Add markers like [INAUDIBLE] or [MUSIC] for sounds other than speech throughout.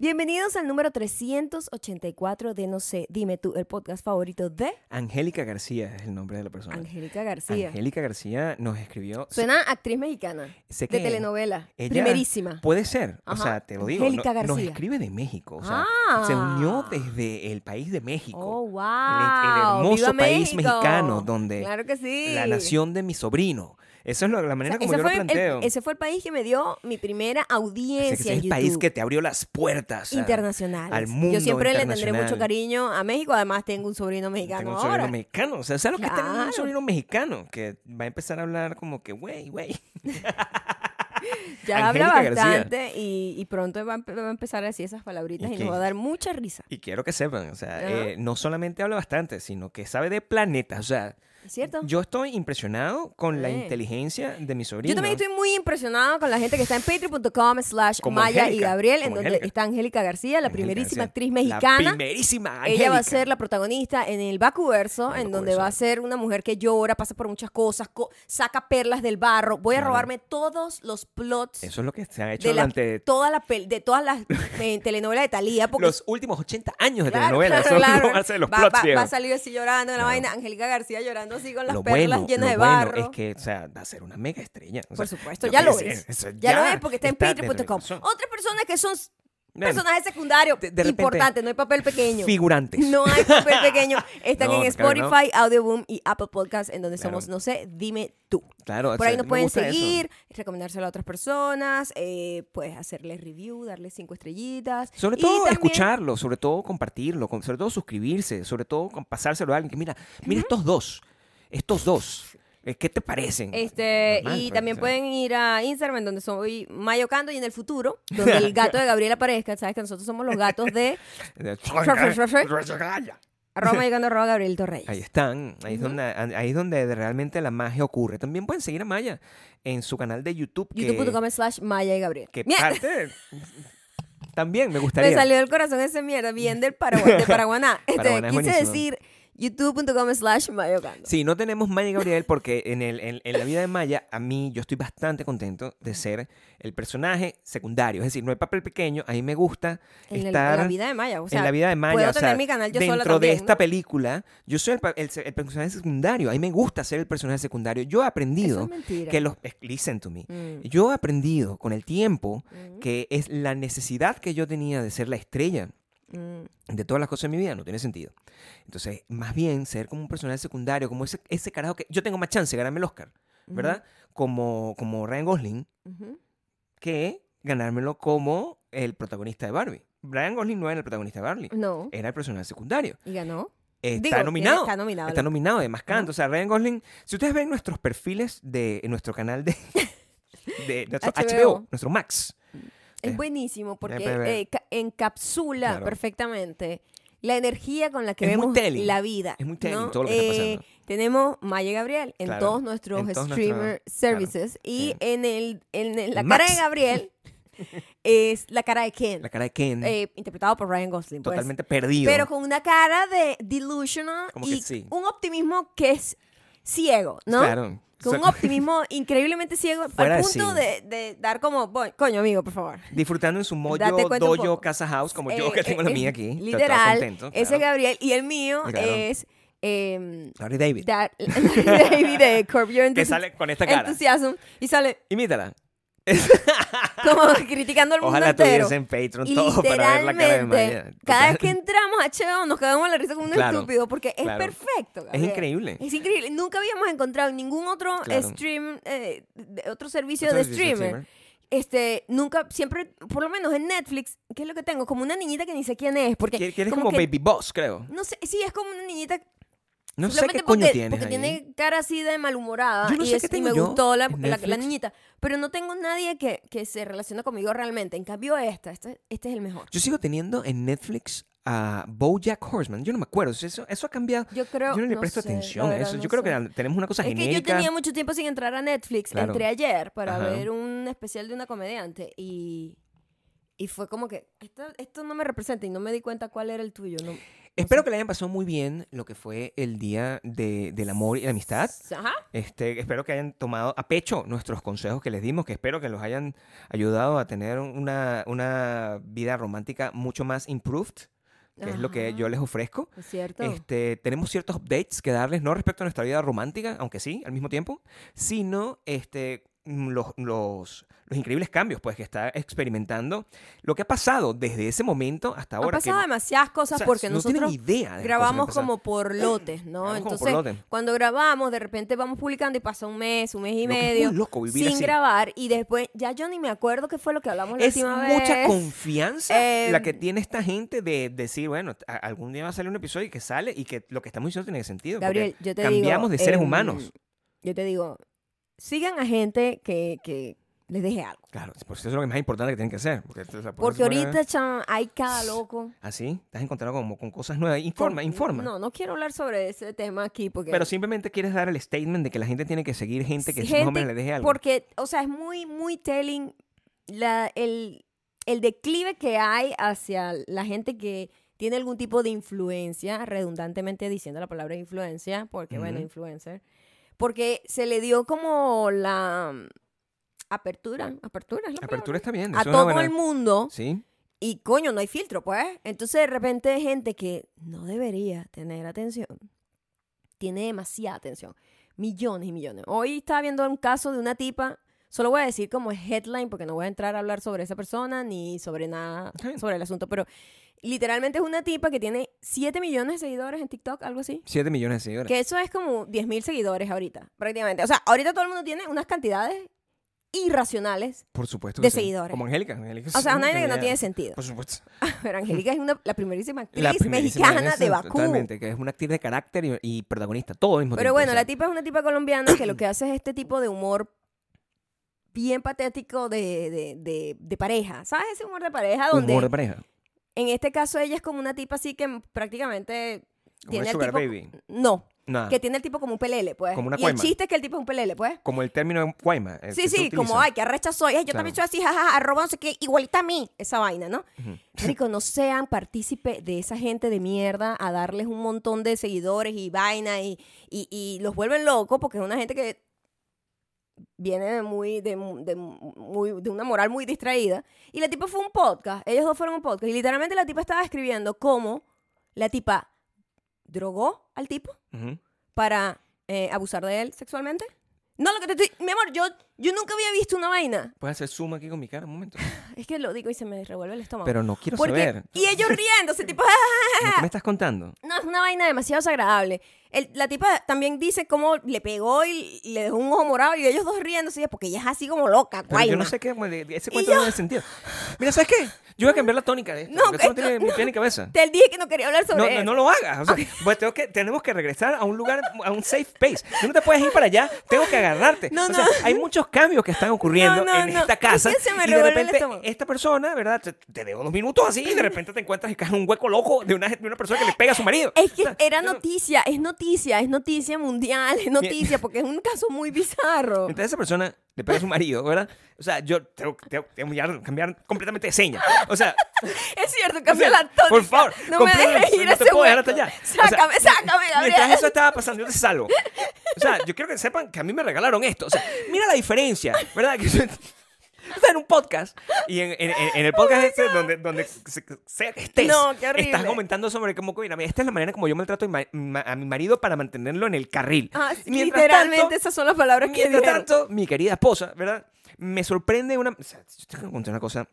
Bienvenidos al número 384 de No sé, dime tú, el podcast favorito de Angélica García es el nombre de la persona. Angélica García. Angélica García nos escribió. Suena actriz mexicana sé de que telenovela, ella- primerísima. Puede ser, o sea, te lo digo. Angélica no- nos García. escribe de México, o sea, Ah. se unió desde el país de México. Oh, wow. el, el hermoso ¡Viva país México! mexicano donde Claro que sí. la nación de mi sobrino. Esa es la O manera sea, como yo lo el- planteo. ese fue el país que me dio mi primera audiencia Ese es el país que te abrió las puertas. internacionales. al mundo Yo siempre le tendré internacional. mucho cariño a México. Además, tengo un sobrino mexicano Tengo un ahora. sobrino mexicano. O sea, ¿sabes lo que Claro. un sobrino mexicano? Que va a empezar a hablar como que, güey, güey. [LAUGHS] Ya habla Angélica bastante y, y pronto va a, empe- va a empezar a decir esas palabritas ¿Y y, nos va a dar mucha risa. Y quiero que sepan, o sea, eh, no solamente habla bastante, sino que sabe de planetas. O sea, ¿Es cierto? yo estoy impresionado con la inteligencia de mi sobrino. Yo también estoy muy impresionado con la gente que está en patreon.com slash Maya y Gabriel, en donde está Angélica García, la primerísima García. actriz La mexicana. primerísima Ella va a ser la protagonista en el Bakuverso, El en donde va a ser una mujer que llora, pasa por muchas cosas, co- saca perlas del barro. Voy a robarme todos los plots Eso es lo que se ha hecho de, la- durante toda la de todas las eh, telenovelas de Talía. Porque los últimos 80 años de Claro, telenovela. claro, Eso los va, plots, va- va a salir así llorando en la vaina. Angélica García llorando así con las lo perlas bueno, llenas lo de bueno barro. es que, o sea, va a ser una mega estrella. O Por supuesto, ya lo es. eso Ya, lo es porque está en patreon.com. Otras personas que son personajes secundarios de- de repente, importantes, no hay papel pequeño. Figurantes. No hay papel pequeño. [LAUGHS] Están No, en claro que no. Spotify, Audioboom y Apple Podcasts, en donde Claro. somos, no sé, dime tú. Claro, Por ahí nos pueden gusta eso. seguir, recomendárselo a otras personas, eh, puedes hacerles review, darles cinco estrellitas. Sobre todo también- escucharlo, sobre todo compartirlo, sobre todo suscribirse, sobre todo pasárselo a alguien que mira, mira estos dos, estos dos, eh, ¿qué te parecen? Este, Normal, y también pueden ir a Instagram, en donde soy Mayocando, y en el futuro, donde el gato de Gabriel aparezca. Sabes que nosotros somos los gatos de arroba mayocando, arroba Gabriel Torreyes. Ahí están, ahí, es Ujú. donde, ahí es donde realmente la magia ocurre. También pueden seguir a Maya en su canal de YouTube. youtube.com slash Maya y Gabriel. que parte de- [LAUGHS] También me me gustaría. salió del corazón ese mierda, bien del Paraguay, de [LAUGHS] Paraguaná. Este, Paraguaná quise buenísimo. decir youtube.com slash mayocando. Sí, no tenemos Maya Gabriel porque en, el, en, en la vida de Maya, a mí, yo estoy bastante contento de ser el personaje secundario. Es decir, no hay papel pequeño, a mí me gusta En, el- en estar la vida de Maya, o sea, en la vida de Maya. puedo o sea, tener mi canal yo dentro sola de esta ¿no? película, yo soy el, personaje secundario. A mí me gusta ser el personaje secundario. Yo he Eso aprendido es mentira. que los... eh, Listen to me. Mm, Yo he aprendido con el tiempo mm, que es la necesidad que yo tenía de ser la estrella. De todas las cosas en mi vida no tiene sentido. Entonces, más bien ser como un personaje secundario, como ese, ese carajo que yo tengo más chance de ganarme el Oscar, ¿verdad? Como, como Ryan Gosling, Ujú. que ganármelo como el protagonista de Barbie. Ryan Gosling no era el protagonista de Barbie, No, era el personaje secundario. y ganó. Está Digo, nominado. Está nominado. Está nominado, además canta. O sea, Ryan Gosling, si ustedes ven nuestros perfiles de en nuestro canal de, [LAUGHS] de nuestro HBO. HBO, nuestro Max, Es Eh, buenísimo porque eh, ca- encapsula Claro. perfectamente la energía con la que Es vemos la vida. Es muy telling ¿no? todo lo que está Eh, pasando. tenemos Maya Gabriel en Claro, todos nuestros en todos streamer nuestros- services y sí. en, el, en la cara de Gabriel [LAUGHS] es la cara de Ken, la cara de Ken, eh, interpretado por Ryan Gosling. pues. totalmente perdido. pero con una cara de delusional Como y sí. un optimismo que es ciego, ¿no? Claro. Con un optimismo [LAUGHS] increíblemente ciego al punto de, de dar como, "Boy, coño amigo, por favor. disfrutando en su mollo, dojo, casa house, como yo Eh, que tengo eh, la eh, mía aquí. Literal, contento, ese claro. Gabriel y el mío Claro. es em, Larry David. that- [LAUGHS] David de Curb Your que Enthusi- sale con esta cara. Enthusiasm y sale Imítala. Como [LAUGHS] criticando al mundo Ojalá entero. tuviese en Patreon Y todo para ver la cara de Maya. cada vez que entramos a HBO nos cagamos la risa como un Claro, estúpido porque es claro. perfecto. Es increíble. Es increíble. Nunca habíamos encontrado en ningún otro Claro. stream, eh, de- otro servicio Otro de servicio streamer. Este, nunca, siempre, por lo menos en Netflix, ¿qué es lo que tengo? Como una niñita que ni sé quién es. Porque Quieres como, como que- Baby Boss, creo. No sé, sí, es como una niñita. No sé qué coño porque, tienes Porque ahí. tiene cara así de malhumorada. Yo no y, sé es- qué y tengo me yo gustó la, en la- la niñita. Pero no tengo nadie que, que se relaciona conmigo realmente. En cambio, esta, este, este es el mejor. Yo sigo teniendo en Netflix a BoJack Horseman. Yo no me acuerdo. Eso, eso ha cambiado. Yo creo. Yo no le no presto sé, atención a eso. no Yo creo sé. que tenemos una cosa Es que yo genérica. tenía mucho tiempo sin entrar a Netflix. Claro. Entré ayer para Ajá. ver un especial de una comediante y, y fue como que esto, esto no me representa y no me di cuenta cuál era el tuyo. No, Espero que le hayan pasado muy bien lo que fue el Día de- del Amor y la Amistad. Ajá. Este, espero que hayan tomado a pecho nuestros consejos que les dimos, que espero que los hayan ayudado a tener una, una vida romántica mucho más improved, que es lo que yo les ofrezco. Es cierto. Este, tenemos ciertos updates que darles, no respecto a nuestra vida romántica, aunque sí, al mismo tiempo, sino este, los, los, los increíbles cambios pues, que está experimentando. Lo que ha pasado desde ese momento hasta Han ahora. que- pasado demasiadas cosas o sea, porque no nosotros idea que grabamos han como por lotes, ¿no? Entonces, lotes. cuando grabamos, de repente vamos publicando y pasa un mes, un mes y Lo que es medio, loco vivir sin así. grabar, y después ya yo ni me acuerdo qué fue lo que hablamos la Es última mucha vez. confianza Eh, la que tiene esta gente de decir, bueno, algún día va a salir un episodio y que sale y que lo que estamos diciendo tiene sentido. Gabriel, yo te digo. cambiamos de seres em, humanos. Yo te digo, sigan a gente que, que les deje algo. Claro, por eso es lo que más importante que tienen que hacer. Porque, o sea, por Porque ahorita, chama, hay cada loco. Así, estás encontrando como con cosas nuevas. Informa, Por- informa. No, no quiero hablar sobre ese tema aquí porque... Pero simplemente quieres dar el statement de que la gente tiene que seguir gente que gente, menos le deje algo. Porque, o sea, es muy, muy telling la, el, el declive que hay hacia la gente que tiene algún tipo de influencia, redundantemente diciendo la palabra influencia, porque, bueno, influencer, porque se le dio como la mm, apertura, apertura es la Apertura está bien. a todo buena- el mundo Sí, y coño, no hay filtro, pues. Entonces de repente hay gente que no debería tener atención, tiene demasiada atención. Millones y millones. Hoy estaba viendo un caso de una tipa, solo voy a decir como headline porque no voy a entrar a hablar sobre esa persona ni sobre nada sobre el asunto, pero literalmente es una tipa que tiene 7 millones de seguidores en TikTok, algo así. 7 millones de seguidores. Que eso es como 10 mil seguidores ahorita, prácticamente. O sea, ahorita todo el mundo tiene unas cantidades irracionales. Por supuesto. de sí. seguidores. Como Angélica. Angélica O sea, una vaina que no tiene sentido. Por supuesto. [LAUGHS] Pero Angélica es una, la primerísima actriz La primerísima mexicana de Bakú. Totalmente, que es una actriz de carácter y, y protagonista, todo al mismo Pero tiempo. bueno, o sea, la tipa es una tipa colombiana que lo que hace es este tipo de humor bien patético de, de, de, de pareja. ¿Sabes ese humor de pareja? Donde Humor de pareja. En este caso ella es como una tipa así que prácticamente Como tiene el Sugar tipo... Baby. No, Nada. que tiene el tipo como un pelele, pues. Como una y el cuaima. chiste es que el tipo es un pelele, pues. Como el término de Guayma. el Sí, sí, como, ay, que arrecha soy. Ay, yo Claro. también soy así, jajaja, arroba no sé qué, igualita a mí. Esa vaina, ¿no? Marico, no sean partícipe de esa gente de mierda a darles un montón de seguidores y vaina y, y, y los vuelven locos porque es una gente que viene de muy, de, de muy, de una moral muy distraída. Y la tipa fue un podcast, ellos dos fueron un podcast. Y literalmente la tipa estaba escribiendo cómo la tipa drogó al tipo para eh, abusar de él sexualmente. No, lo que te estoy... Mi amor, yo, yo nunca había visto una vaina. Puedes hacer zoom aquí con mi cara un momento. [LAUGHS] Es que lo digo y se me revuelve el estómago. Pero no quiero Porque- saber. Y ellos riéndose, tipo... ¿Qué [LAUGHS] me estás contando? No, es una vaina demasiado desagradable. El- la tipa también dice cómo le pegó y, le dejó un ojo morado y ellos dos riéndose, porque ella es así como loca, Pero yo no sé qué, bueno, de ese cuento no tiene sentido. Mira, ¿sabes qué? Yo voy a cambiar la tónica de esto. No, porque eso no esto- tiene ni pie ni cabeza. Te dije que no quería hablar sobre No, eso. no, no lo hagas. O sea, pues tengo que, tenemos que regresar a un lugar, a un safe space. Tú no te puedes ir para allá, tengo que agarrarte. No, o no. sea, hay muchos cambios que están ocurriendo No, no, en no. esta casa. Se me y de repente, esta persona, ¿verdad? Te, te dejo unos minutos así y de repente te encuentras en un hueco loco de una, de una persona que le pega a su marido. Es que O sea, era no- noticia, es noticia, es noticia mundial, es noticia, porque es un caso muy bizarro. Entonces esa persona le pega a su marido, ¿verdad? O sea, yo tengo, tengo- tengo que cambiar, completamente de seña. O sea, [LAUGHS] Es cierto, cambia O sea, la tónica. por favor, no me dejes ir no a te ese puedo dejar hueco. hasta allá. O sea, Sácame, sácame, Mientras Gabriel. eso estaba pasando, yo te salvo. O sea, yo quiero que sepan que a mí me regalaron esto. O sea, mira la diferencia, ¿verdad? Que Estás en un podcast y en, en- en- el podcast este, donde, donde se- sea que estés, Oh No, estás comentando sobre cómo, mira, esta es la manera como yo maltrato a mi, marido para mantenerlo en el carril. Ah, literalmente tanto- esas son las palabras que Mientras dijeron. tanto, mi querida esposa, ¿verdad? Me sorprende una... O sea, yo tengo que contar una cosa.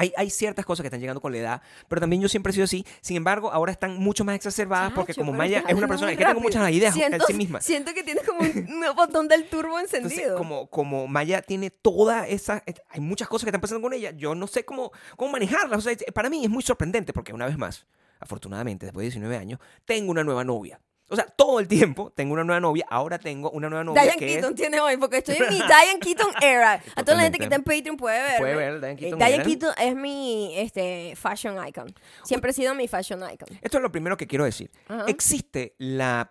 Hay, hay ciertas cosas que están llegando con la edad, pero también yo siempre he sido así. Sin embargo, ahora están mucho más exacerbadas porque como Maya es una persona que tengo muchas ideas siento, en sí misma. Siento que tienes como un, un botón del turbo [LAUGHS] Entonces, encendido. como, como Maya tiene toda esa... Hay muchas cosas que están pasando con ella. Yo no sé cómo, cómo manejarlas. O sea, para mí es muy sorprendente porque una vez más, afortunadamente, después de 19 años, tengo una nueva novia. O sea, todo el tiempo tengo una nueva novia. Ahora tengo una nueva novia Diane que es... Keaton tiene hoy, porque estoy en mi [LAUGHS] Diane Keaton era. A toda la gente que está en. Patreon puede ver. Puede ver Diane Keaton Diane era. Keaton es mi este, fashion icon. Siempre ha sido mi fashion icon. Esto es lo primero que quiero decir. Ajá. Existe la...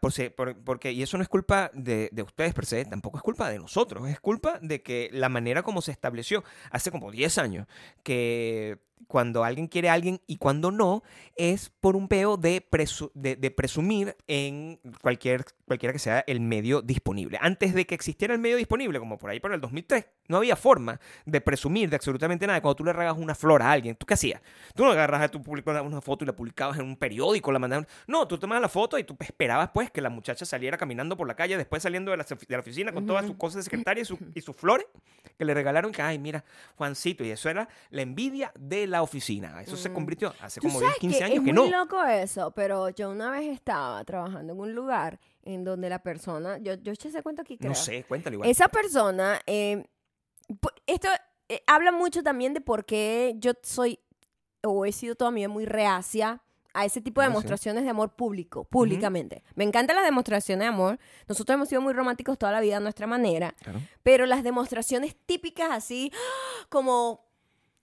porque, y eso no es culpa de, de ustedes per se, tampoco es culpa de nosotros, es culpa de que la manera como se estableció hace como 10 años, que cuando alguien quiere a alguien y cuando no, es por un peo de, presu- de, de presumir en cualquier, cualquiera que sea el medio disponible. Antes de que existiera el medio disponible, como por ahí por el 2003, no había forma de presumir de absolutamente nada. Cuando tú le regas una flor a alguien, ¿tú qué hacías? Tú no agarras tu una, una foto y la publicabas en un periódico, la mandabas. No, tú tomabas la foto y tú esperabas pues que la muchacha saliera caminando por la calle, después saliendo de la, de la oficina con todas sus cosas de secretaria y, su- [CLEARS THROAT] y sus flores que le regalaron. Que, ay, mira, Juancito. Y eso era la envidia de la oficina. Eso se Mm. convirtió hace como 10, sabes 15 que años es que muy no. loco eso, pero yo una vez estaba trabajando en un lugar en donde la persona, yo, yo eché ese cuento aquí, creo. No sé, cuéntalo igual. Esa persona, eh, esto eh, habla mucho también de por qué yo soy, o he sido toda mi vida muy reacia a ese tipo de Ah, sí. demostraciones de amor público, públicamente. Me encantan las demostraciones de amor. Nosotros hemos sido muy románticos toda la vida a nuestra manera, Claro. pero las demostraciones típicas así, [GASPS] como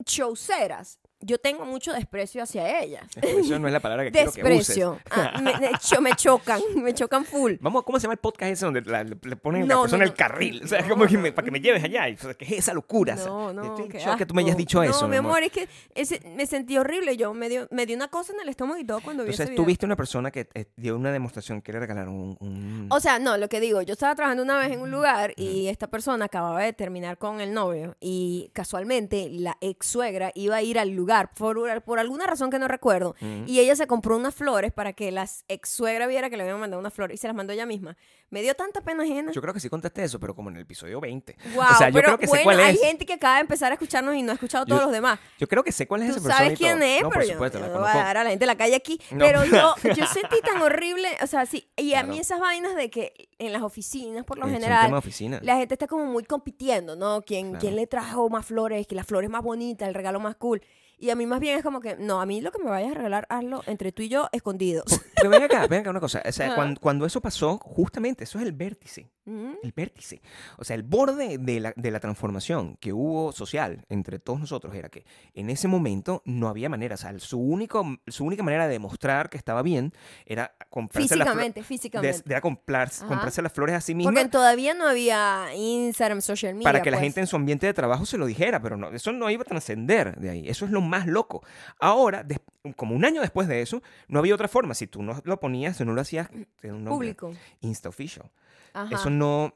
showceras, yo tengo mucho desprecio hacia ellas. Eso no es la palabra que quiero que. Desprecio. Ah, me, me chocan, [LAUGHS] me chocan full. Vamos, ¿cómo se llama el podcast ese donde la- le, ponen a No, la persona no, el no. carril? O sea, como que me- para que me lleves allá. O sea, ¿Qué es esa locura? No, no, estoy que tú me hayas asco. dicho eso. No, mi amor, es que ese- me sentí horrible. Yo me dio, me dio una cosa en el estómago y todo cuando vi ese Entonces, video. tú viste una persona que eh, dio una demostración que le regalaron un... un- O sea, no, lo que digo, yo estaba trabajando una vez en un lugar y esta persona acababa de terminar con el novio y casualmente la ex suegra iba a ir al lugar por, por alguna razón que no recuerdo y ella se compró unas flores para que la ex suegra viera que le habían mandado una flor y se las mandó ella misma. Me dio tanta pena ajena. Yo creo que sí contaste eso, pero como en el episodio 20. Wow, o sea, yo pero creo que bueno, sé cuál hay es. gente que acaba de empezar a escucharnos y no ha escuchado todos los demás. Yo creo que sé cuál es esa persona sabes quién es, no, pero por supuesto, yo la no voy a dar a la gente la calle aquí. No. Pero yo, [LAUGHS] yo sentí tan horrible, o sea, sí, y a Claro. mí esas vainas de que en las oficinas, por lo Es general, de la gente está como muy compitiendo, ¿no? ¿Quién, Claro. quién le trajo más flores? Que la flor es más bonita, el regalo más cool. Y a mí más bien es como que, no, a mí lo que me vayas a regalar, hazlo entre tú y yo escondidos. Pero ven acá, ven acá una cosa. O sea, cuando, cuando eso pasó, justamente, eso es el vértice. Mm, El vértice. O sea, el borde de la, de la transformación que hubo social entre todos nosotros era que en ese momento no había manera. O sea, su, único, su única manera de demostrar que estaba bien era comprarse las flores. Físicamente, físicamente. De, de comprar- Ajá. comprarse las flores a sí misma Porque todavía no había Instagram, social media. para que la pues. gente en su ambiente de trabajo se lo dijera, pero no, eso no iba a trascender de ahí. Eso es lo más loco. Ahora, des- como un año después de eso, no había otra forma. Si tú no lo ponías, si no lo hacías, un nombre. Público. Insta Official. Ajá. Eso no,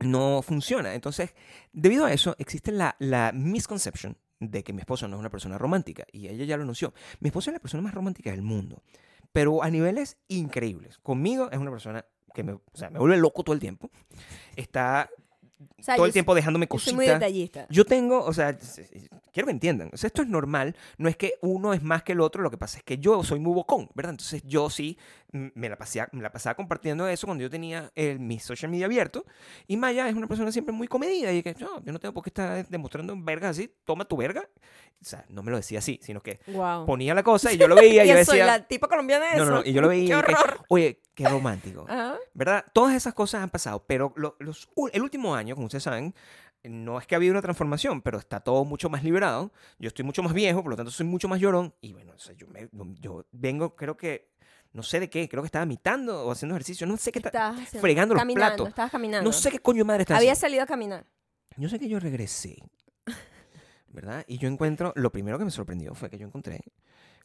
no funciona. Entonces, debido a eso, existe la, la misconception de que mi esposo no es una persona romántica. Y ella ya lo anunció. Mi esposo es la persona más romántica del mundo. Pero a niveles increíbles. Conmigo es una persona que me, o sea, me vuelve loco todo el tiempo. Está O sea, todo el tiempo dejándome Yo soy muy cositas. detallista. Yo tengo, o sea, quiero que entiendan, o sea, esto es normal, no es que uno es más que el otro, lo que pasa es que yo soy muy bocón, ¿verdad? Entonces yo sí me la, pasé, me la pasaba compartiendo eso cuando yo tenía el, mi social media abierto, y Maya es una persona siempre muy comedida, y que no, yo no tengo por qué estar demostrando vergas así, toma tu verga. O sea, no me lo decía así, sino que Wow. ponía la cosa y yo lo [LAUGHS] veía y yo decía... la tipa colombiana de No, eso. no, no, y yo lo veía [LAUGHS] ¡Qué y! Ah. oye, qué romántico. [LAUGHS] Ajá. ¿verdad? Todas esas cosas han pasado, pero lo- los, u- el último año, como ustedes saben, no es que ha habido una transformación, pero está todo mucho más liberado. Yo estoy mucho más viejo, por lo tanto soy mucho más llorón. Y bueno, o sea, yo, me- yo vengo, creo que, no sé de qué, creo que estaba imitando o haciendo ejercicio, no sé qué, haciendo- fregando los caminando, platos. Estabas caminando. no sé qué coño madre está Había haciendo. salido a caminar. Yo sé que yo regresé, ¿verdad? Y yo encuentro, lo primero que me sorprendió fue que yo encontré,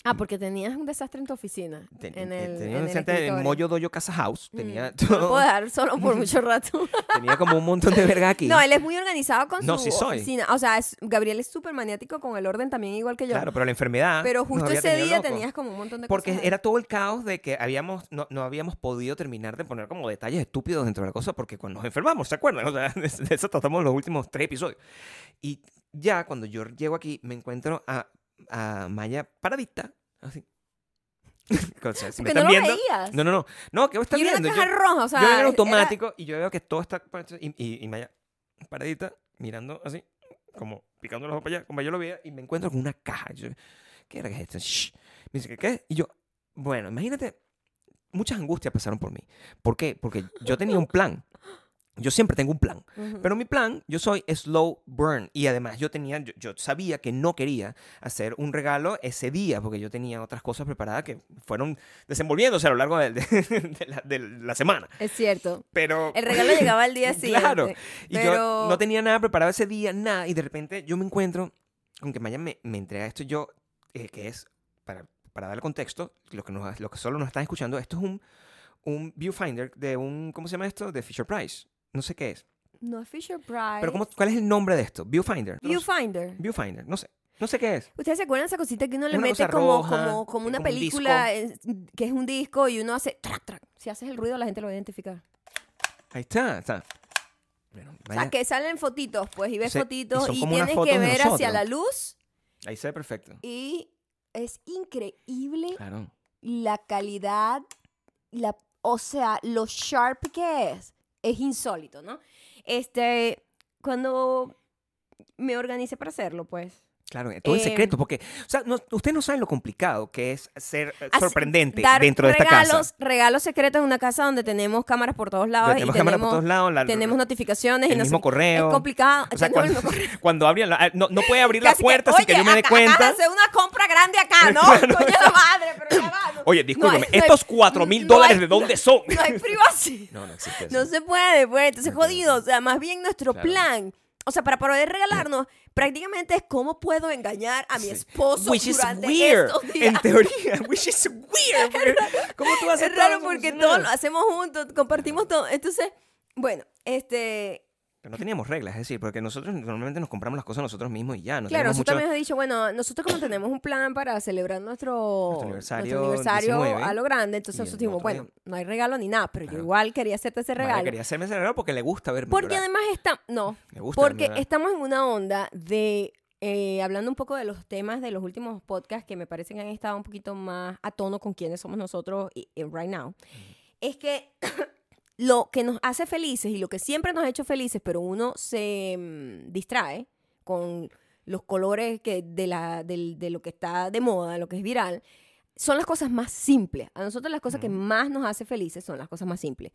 Ah, porque tenías un desastre en tu oficina. te- en te- el, tenía en un el centro en escritorio. Moyo Doyo Casa House, Mm, tenía, No todo- puedo dejar solo por [LAUGHS] mucho rato. tenía como un montón de verga aquí. No, él es muy organizado con No, su sí soy. oficina. O sea, es- Gabriel es súper maniático con el orden también, igual que yo. Claro, pero la enfermedad. pero justo ese día tenías como un montón de Porque cosas. ahí. era todo el caos de que habíamos, no, no habíamos podido terminar de poner como detalles estúpidos dentro de la cosa porque cuando nos enfermamos, ¿se acuerdan? O sea, de [LAUGHS] de eso tratamos los últimos tres episodios. Y ya cuando yo llego aquí, me encuentro a, a Maya paradita, así. [LAUGHS] O sea, si me Porque no están lo viendo. veías. No, no, no. No, que vos están era viendo. una Yo, caja roja, o sea. yo en el era- automático y yo veo que todo está. Y, y, y Maya paradita, mirando así, como picando los ojos para allá, como yo lo veía, y me encuentro con una caja. Yo, ¿Qué era que es esto? Shh. Me dice, ¿qué? qué? Y yo, bueno, imagínate, muchas angustias pasaron por mí. ¿Por qué? Porque yo tenía un plan. Yo siempre tengo un plan. Ujú. Pero mi plan, yo soy slow burn. Y además yo tenía, yo, yo sabía que no quería hacer un regalo ese día, porque yo tenía otras cosas preparadas que fueron desenvolviéndose a lo largo de, de- [LAUGHS] de la, de la semana. Es cierto. Pero... El regalo llegaba al día [LAUGHS] siguiente. Claro. Y pero- yo no tenía nada preparado ese día, nada. Y de repente yo me encuentro con que Maya me, me entrega esto. Yo eh, que es, para, para dar el contexto, lo que, nos, lo que solo nos están escuchando, esto es un, un viewfinder de un, ¿cómo se llama esto? De Fisher Price. No sé qué es. No es Fisher Price. Pero ¿cómo, ¿cuál es el nombre de esto? Viewfinder. No sé. Viewfinder. Viewfinder, no sé. No sé qué es. ¿Ustedes se acuerdan de esa cosita que uno le una mete como, roja, como, una como película que es un disco y uno hace? Si haces el ruido la gente lo va a identificar. Ahí está, está. Bueno, O sea, que salen fotitos, pues, y ves fotitos y, tienes que ver hacia la luz Ahí se ve perfecto. y es increíble Claro. la calidad, la, o sea, lo sharp que es. Es insólito, ¿no? Este, cuando me organicé para hacerlo, pues. Claro, todo el Eh, secreto, porque, o sea, no, ustedes no saben lo complicado que es ser eh, Así- sorprendente dar dentro de esta casa. Regalos secretos en una casa donde tenemos cámaras por todos lados Tenemos y cámaras tenemos, por todos lados, la- tenemos notificaciones y el no sé mismo qué. correo. Es complicado. O sea, [LAUGHS] cuando, [LAUGHS] cuando abren la- no, no puede abrir la Casi que, puerta sin que oye, yo me dé acá- cuenta. de hacer una compra grande acá, [LAUGHS] ¿no? Coño la madre, pero ya va. no- Oye, no hay- no hay- estos cuatro mil no dólares, hay- ¿de dónde no- son? No hay privacidad. No, no existe eso. No se puede, pues. Entonces, No jodido. O sea, más bien nuestro Claro. plan. O sea, para poder regalarnos, prácticamente es cómo puedo engañar a mi esposo Which is durante weird, estos días. en teoría. [LAUGHS] Which is weird. porque ¿Cómo tú vas a Es raro porque funcionar? todo lo hacemos juntos, compartimos todo. Entonces, bueno, este... No teníamos reglas, es decir, porque nosotros normalmente nos compramos las cosas nosotros mismos y ya. No claro, nosotros mucho... también hemos dicho, bueno, nosotros como tenemos un plan para celebrar nuestro, Nuestro aniversario aniversario 19, a lo grande, entonces nosotros dijimos, bueno, día. no hay regalo ni nada, pero yo Claro. igual quería hacerte ese regalo. quería hacerme ese regalo porque le gusta verme Porque llorar. además está, no, Le gusta porque estamos en una onda de, eh, hablando un poco de los temas de los últimos podcasts que me parecen que han estado un poquito más a tono con quienes somos nosotros y, y right now, es que lo que nos hace felices y lo que siempre nos ha hecho felices, pero uno se mm, distrae con los colores que de, la, de lo que está de moda, lo que es viral, son las cosas más simples. A nosotros las cosas que más nos hace felices son las cosas más simples.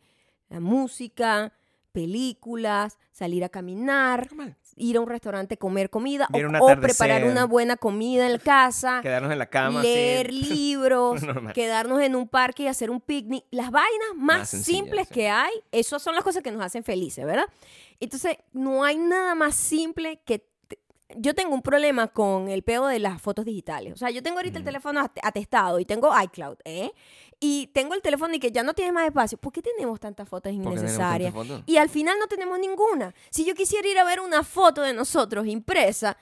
La música, películas, salir a caminar, Normal. ir a un restaurante, comer comida o, un o preparar una buena comida en casa, Quedarnos en la cama. leer [LAUGHS] libros, Normal. quedarnos en un parque y hacer un picnic. Las vainas más, Más sencillas, simples sí. que hay, esas son las cosas que nos hacen felices, ¿verdad? Entonces, no hay nada más simple que... Yo tengo un problema con el pego de las fotos digitales. O sea, yo tengo ahorita el teléfono at- atestado y tengo iCloud, ¿eh? Y tengo el teléfono y que ya no tiene más espacio. ¿Por qué tenemos tantas fotos ¿Por qué tenemos innecesarias? tantas fotos? Y al final no tenemos ninguna. Si yo quisiera ir a ver una foto de nosotros impresa,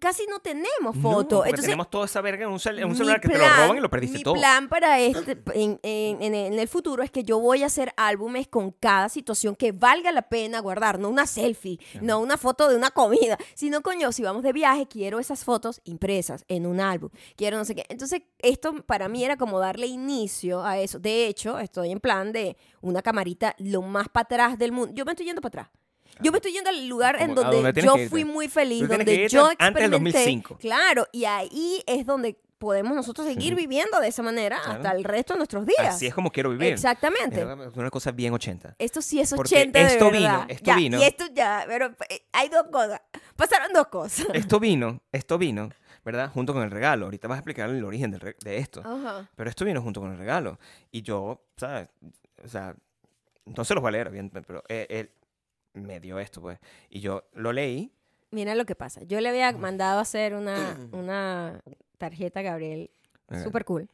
casi no tenemos No, foto. porque Entonces, tenemos toda esa verga en un, cel- en un mi celular que te lo roban y lo perdiste mi todo. plan para [CLEARS THROAT] este, en, en- en- el futuro es que yo voy a hacer álbumes con cada situación que valga la pena guardar, no una selfie, no una foto de una comida, [LAUGHS] sino coño, si vamos de viaje, quiero esas fotos impresas en un álbum, quiero no sé qué. Entonces, esto para mí era como darle inicio a eso. De hecho, estoy en plan de una camarita lo más para atrás del mundo. Yo me estoy yendo para atrás. Yo me estoy yendo al lugar en donde, donde yo fui muy feliz, donde yo antes del experimenté. 2005. Claro, y ahí es donde podemos nosotros seguir viviendo de esa manera Claro. hasta el resto de nuestros días. Así es como quiero vivir. Exactamente. Es una cosa bien 80. Esto sí es Porque 80 de esto verdad. vino, esto Ya, vino. Y esto ya, pero eh, hay dos cosas. Pasaron dos cosas. Esto vino, esto vino, ¿verdad? Junto con el regalo. Ahorita vas a explicar el origen re- de esto. Ajá. Pero esto vino junto con el regalo. Y yo, ¿sabes? O sea, no se los voy a leer, evidentemente, pero él, él me dio esto, pues. Y yo lo leí. Mira lo que pasa. Yo le había mandado a hacer una, [CLEARS THROAT] una tarjeta a Gabriel eh, súper cool.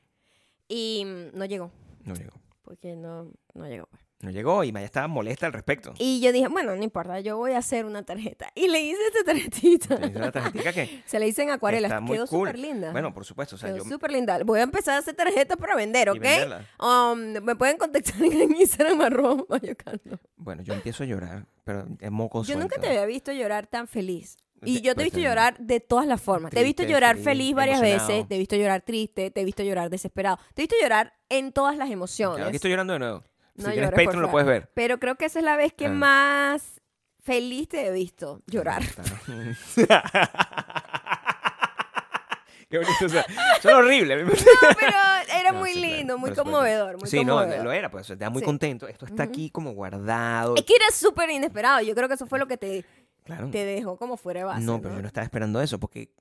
Y no llegó. No llegó. Porque no, no llegó. pues. No llegó y Maya estaba molesta al respecto. Y yo dije, bueno, no importa, yo voy a hacer una tarjeta. Y le hice esta tarjetita. Le hice una tarjetita que [LAUGHS] Se le hice en acuarela. está muy Quedó cool. súper linda. Bueno, por supuesto. O sea, Quedó yo súper linda. Voy a empezar a hacer tarjetas para vender, ¿ok? venderla. Um, me pueden contactar [LAUGHS] en Instagram arroba mayocando. Bueno, yo empiezo a llorar, pero es moco Yo nunca te había visto llorar tan feliz. Y De- yo te he visto llorar de todas las formas. te he visto llorar feliz, feliz, varias emocionado. veces, te he visto llorar triste, te he visto llorar desesperado, te he visto llorar en todas las emociones. Claro, aquí estoy llorando de nuevo. No si tienes llores, Patreon lo puedes ver. Pero creo que esa es la vez que Ah. más feliz te he visto llorar. [LAUGHS] Qué bonito. O sea, son horribles. No, [LAUGHS] pero era No, muy sí, lindo, muy conmovedor, muy sí, conmovedor. no, lo era, pues, te da muy Sí. contento. Esto está aquí como guardado. Es que era súper inesperado. Yo creo que eso fue lo que te, Claro. te dejó como fuera de base. no, pero yo no estaba esperando eso, porque,